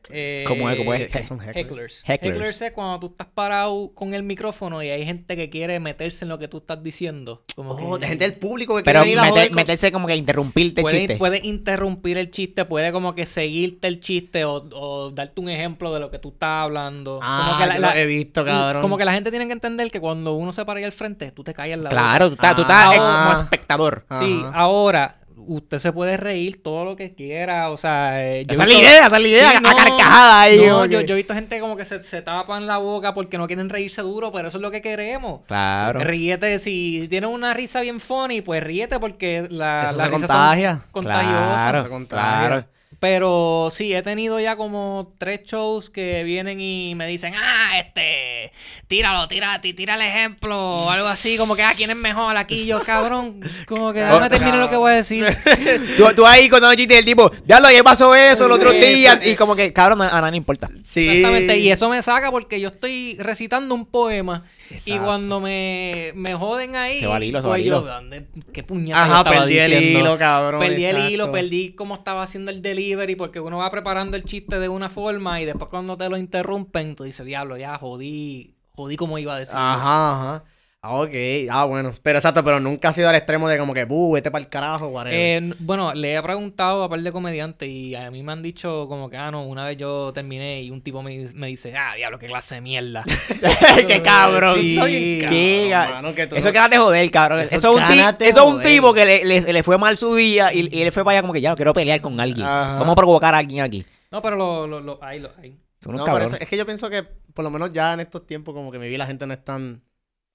Eh, ¿Cómo es? ¿Cómo es? ¿Qué- son hecklers? Hecklers. Hecklers. Hecklers es cuando tú estás parado con el micrófono y hay gente que quiere meterse en lo que tú estás diciendo. Como Oh, que- de gente del público que Pero quiere ir a mete- joder con- meterse como que interrumpirte el puede, chiste. puede interrumpir el chiste, puede como que seguirte el chiste o, o darte un ejemplo de lo que tú estás hablando. Ah, como que la, yo la- lo he visto, cabrón. Como que la gente tiene que entender que cuando uno se para ahí al frente, tú te callas la boca. Claro, tú estás, tú Ah, estás eh, ah. como espectador. Sí, Ajá. ahora, usted se puede reír todo lo que quiera, o sea... eh, yo Esa es la idea, esa es la idea. Sí, a no, carcajada ahí. no, yo, yo he visto gente como que se, se tapan la boca porque no quieren reírse duro, pero eso es lo que queremos. Claro. Ríete, si tienes una risa bien funny, pues ríete porque la, Eso las se risas contagia. son contagiosas. Claro, se contagia. claro. Pero sí, he tenido ya como tres shows que vienen y me dicen, ah, este, tíralo, tira, tí- tira el ejemplo, o algo así, como que, ah, ¿quién es mejor aquí? Yo, cabrón, como que déjame terminar lo que voy a decir. [laughs] Tú, tú ahí con chiste del tipo, ya lo ayer pasó eso los otros días. Y como que, cabrón, a nadie importa. Sí. Exactamente, y eso me saca porque yo estoy recitando un poema y Exacto. cuando me, me joden ahí, Se va el hilo, se va pues el yo, hilo. ¿dónde- ¿qué puñeta yo Ajá, estaba perdí el diciendo? hilo, cabrón. Perdí el exacto. hilo, perdí cómo estaba haciendo el delivery, porque uno va preparando el chiste de una forma y después cuando te lo interrumpen, tú dices, diablo, ya jodí, jodí como iba a decir. Ajá, ajá. Ah, ok. Ah, bueno. Pero exacto, pero nunca ha sido al extremo de como que, buh, vete para el carajo, whatever. Eh, bueno, le he preguntado a par de comediantes y a mí me han dicho como que, ah, no, una vez yo terminé y un tipo me, me dice, ah, diablo, qué clase de mierda. [laughs] qué cabrón. Sí. Cabrón, Qué mano, que tú Eso no- es ganas de joder, cabrón. Eso Eso, es es un, eso es un tipo que le, le- le fue mal su día y, y él fue para allá como que ya, quiero pelear con alguien. Ajá. Vamos a provocar a alguien aquí. No, pero lo, lo, lo, hay, lo hay. Son unos No, pero cabrones. eso- es que yo pienso que por lo menos ya en estos tiempos como que me vi la gente no es tan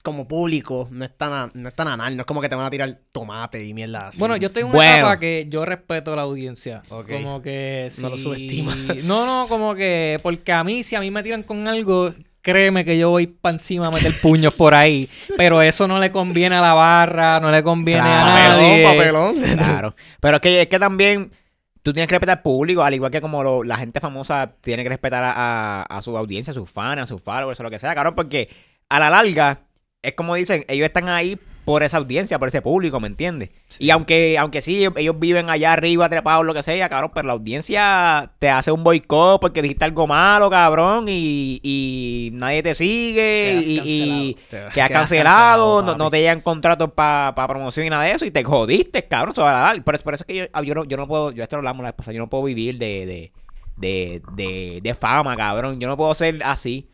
como público, no es tan, no es tan anal, no es como que te van a tirar tomate y mierda así. Bueno, yo estoy en una Bueno. etapa que yo respeto a la audiencia. Ok. Como que si... No lo subestimas. [laughs] No, no, como que... Porque a mí, si a mí me tiran con algo, créeme que yo voy para encima a meter puños por ahí. Pero eso no le conviene a la barra, no le conviene Claro. a nadie. papelón, papelón. Claro. [laughs] Pero es que, es que también tú tienes que respetar al público, al igual que como lo- la gente famosa tiene que respetar a, a- a su audiencia, a sus fans, a sus followers, o lo que sea, cabrón, porque a la larga es como dicen, ellos están ahí por esa audiencia, por ese público, ¿me entiendes? Y aunque, aunque sí, ellos viven allá arriba, trepados, lo que sea, cabrón, pero la audiencia te hace un boicot porque dijiste algo malo, cabrón, y, y nadie te sigue, y, y Te- quedas quedas cancelado, no, te llegan contratos para promoción y nada de eso, y te jodiste, cabrón, se va a dar. Por, eso- por eso es que yo, ah, yo, no, yo no puedo, yo esto lo hablamos la vez pasada, yo no puedo vivir de, de, de, de, de fama, cabrón, yo no puedo ser así.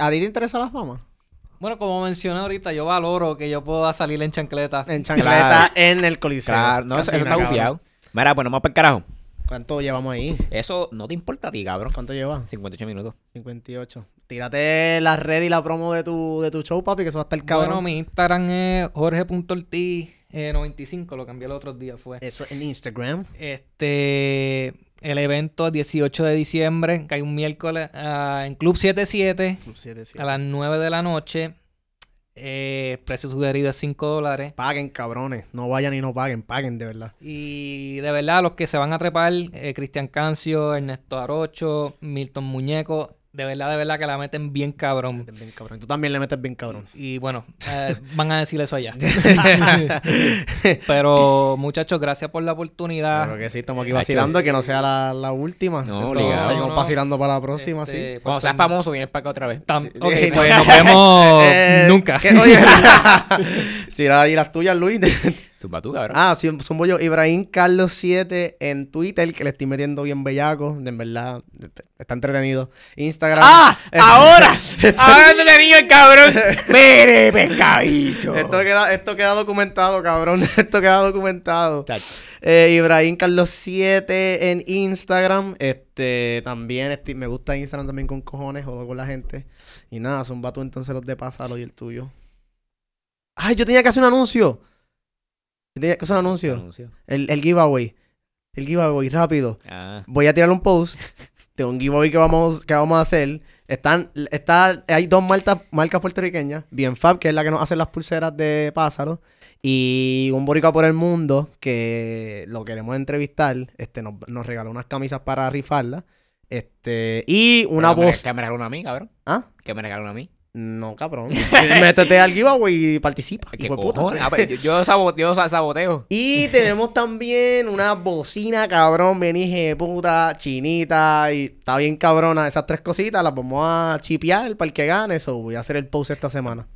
¿A ti te interesa la fama? Bueno, como mencioné ahorita, yo valoro que yo pueda salir en chancleta. En chancleta, Claro. en el coliseo. Claro, no, eso, Casi eso está bufiado. Mira, pues no más para el carajo. ¿Cuánto llevamos ahí? Eso no te importa a ti, cabrón. ¿Cuánto llevas? 58 minutos. 58. Tírate la red y la promo de tu, de tu show, papi, que eso va a estar cabrón. Bueno, mi Instagram es jorge.ortiz eh, 95, lo cambié el otro día, fue. Eso en Instagram. Este, el evento 18 de diciembre, que hay un miércoles, ah, en Club 77, Club 77. a las 9 de la noche. Eh, precio sugerido es 5 dólares. Paguen, cabrones. No vayan y no paguen. Paguen, de verdad. Y de verdad, los que se van a trepar, eh, Cristian Cancio, Ernesto Arocho, Milton Muñeco, de verdad, de verdad que la meten bien cabrón. Meten bien cabrón. Tú también le metes bien cabrón. Y bueno, eh, van a decir eso allá. [laughs] Pero muchachos, gracias por la oportunidad. Claro que sí, estamos aquí vacilando, que no sea la, la última. No, obligado. Seguimos No, vacilando para la próxima, Este, sí. Cuando seas famoso, vienes para acá otra vez. Tam- Sí. ok, [laughs] pues nos vemos [laughs] Eh, nunca. ¿qué? Oye, si era y las tuyas, Luis. Zumba tú, cabrón. ah, sí, zumbo yo. Ibrahim Carlos 7 en Twitter, que le estoy metiendo bien bellaco. De verdad, está entretenido. Instagram. ¡Ah! Eh, ¡Ahora! [laughs] ¡Ahora no te niño el cabrón! ¡Mire, pescadito! Esto queda, esto queda documentado, cabrón. [laughs] Esto queda documentado. Eh, Ibrahim Carlos 7 en Instagram. Este, también estoy- me gusta Instagram también con cojones, jodo con la gente. Y nada, zumba tú entonces los de Pásalo y el tuyo. Ay, yo tenía que hacer un anuncio. Que hacer un anuncio. Anuncio. El, el giveaway. El giveaway, rápido. Ah. Voy a tirar un post de un giveaway que vamos, que vamos a hacer. Están, está, hay dos marcas, marcas puertorriqueñas. Bien Fab, que es la que nos hace las pulseras de Pásalo. Y un boricua por el mundo que lo queremos entrevistar. Este nos, nos regaló unas camisas para rifarlas. Este, y una voz. Que me regaló una a mí, cabrón. ¿Ah? Que me regaló una a mí. No, cabrón. [laughs] Métete al giveaway y participa. ¿Qué hijo de puta. Ah, pues, yo, yo, yo sa- saboteo. Y tenemos también una bocina, cabrón, benije puta, chinita, y está bien cabrona. Esas tres cositas las vamos a chipear para el que gane. Eso voy a hacer el post esta semana.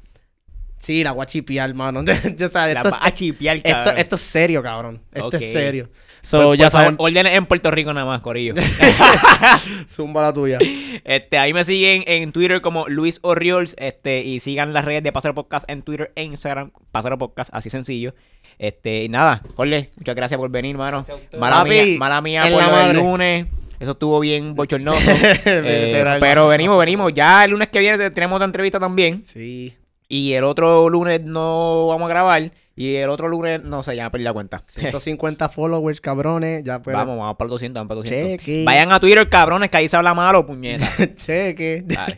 Sí, la voy a chipear, hermano. [laughs] Yo, o sea, La esto, vas a chipear, esto, cabrón. esto es serio, cabrón. Esto es serio. So, por ya favor, saben, órdenes en Puerto Rico nada más, Corillo. [laughs] [laughs] zumba la tuya. Este, ahí me siguen en Twitter como Luis Orriols, este, y sigan las redes de Pasero Podcast en Twitter e Instagram, Pasero Podcast, así sencillo. Este, y nada, Jorge, muchas gracias por venir, mano. Mala mía, mala mía en por la lo del madre. lunes. Eso estuvo bien [laughs] bochornoso. Eh, pero venimos, venimos. Ya el lunes que viene tenemos otra entrevista también. Sí. Y el otro lunes no vamos a grabar. Y el otro lunes, no sé, ya me perdí la cuenta. [laughs] 150 followers, cabrones. Ya pueden. Vamos, vamos para los 200, vamos para los 200. Cheque. Vayan a Twitter, cabrones, que ahí se habla malo, puñeta. [laughs] Cheque. Dale.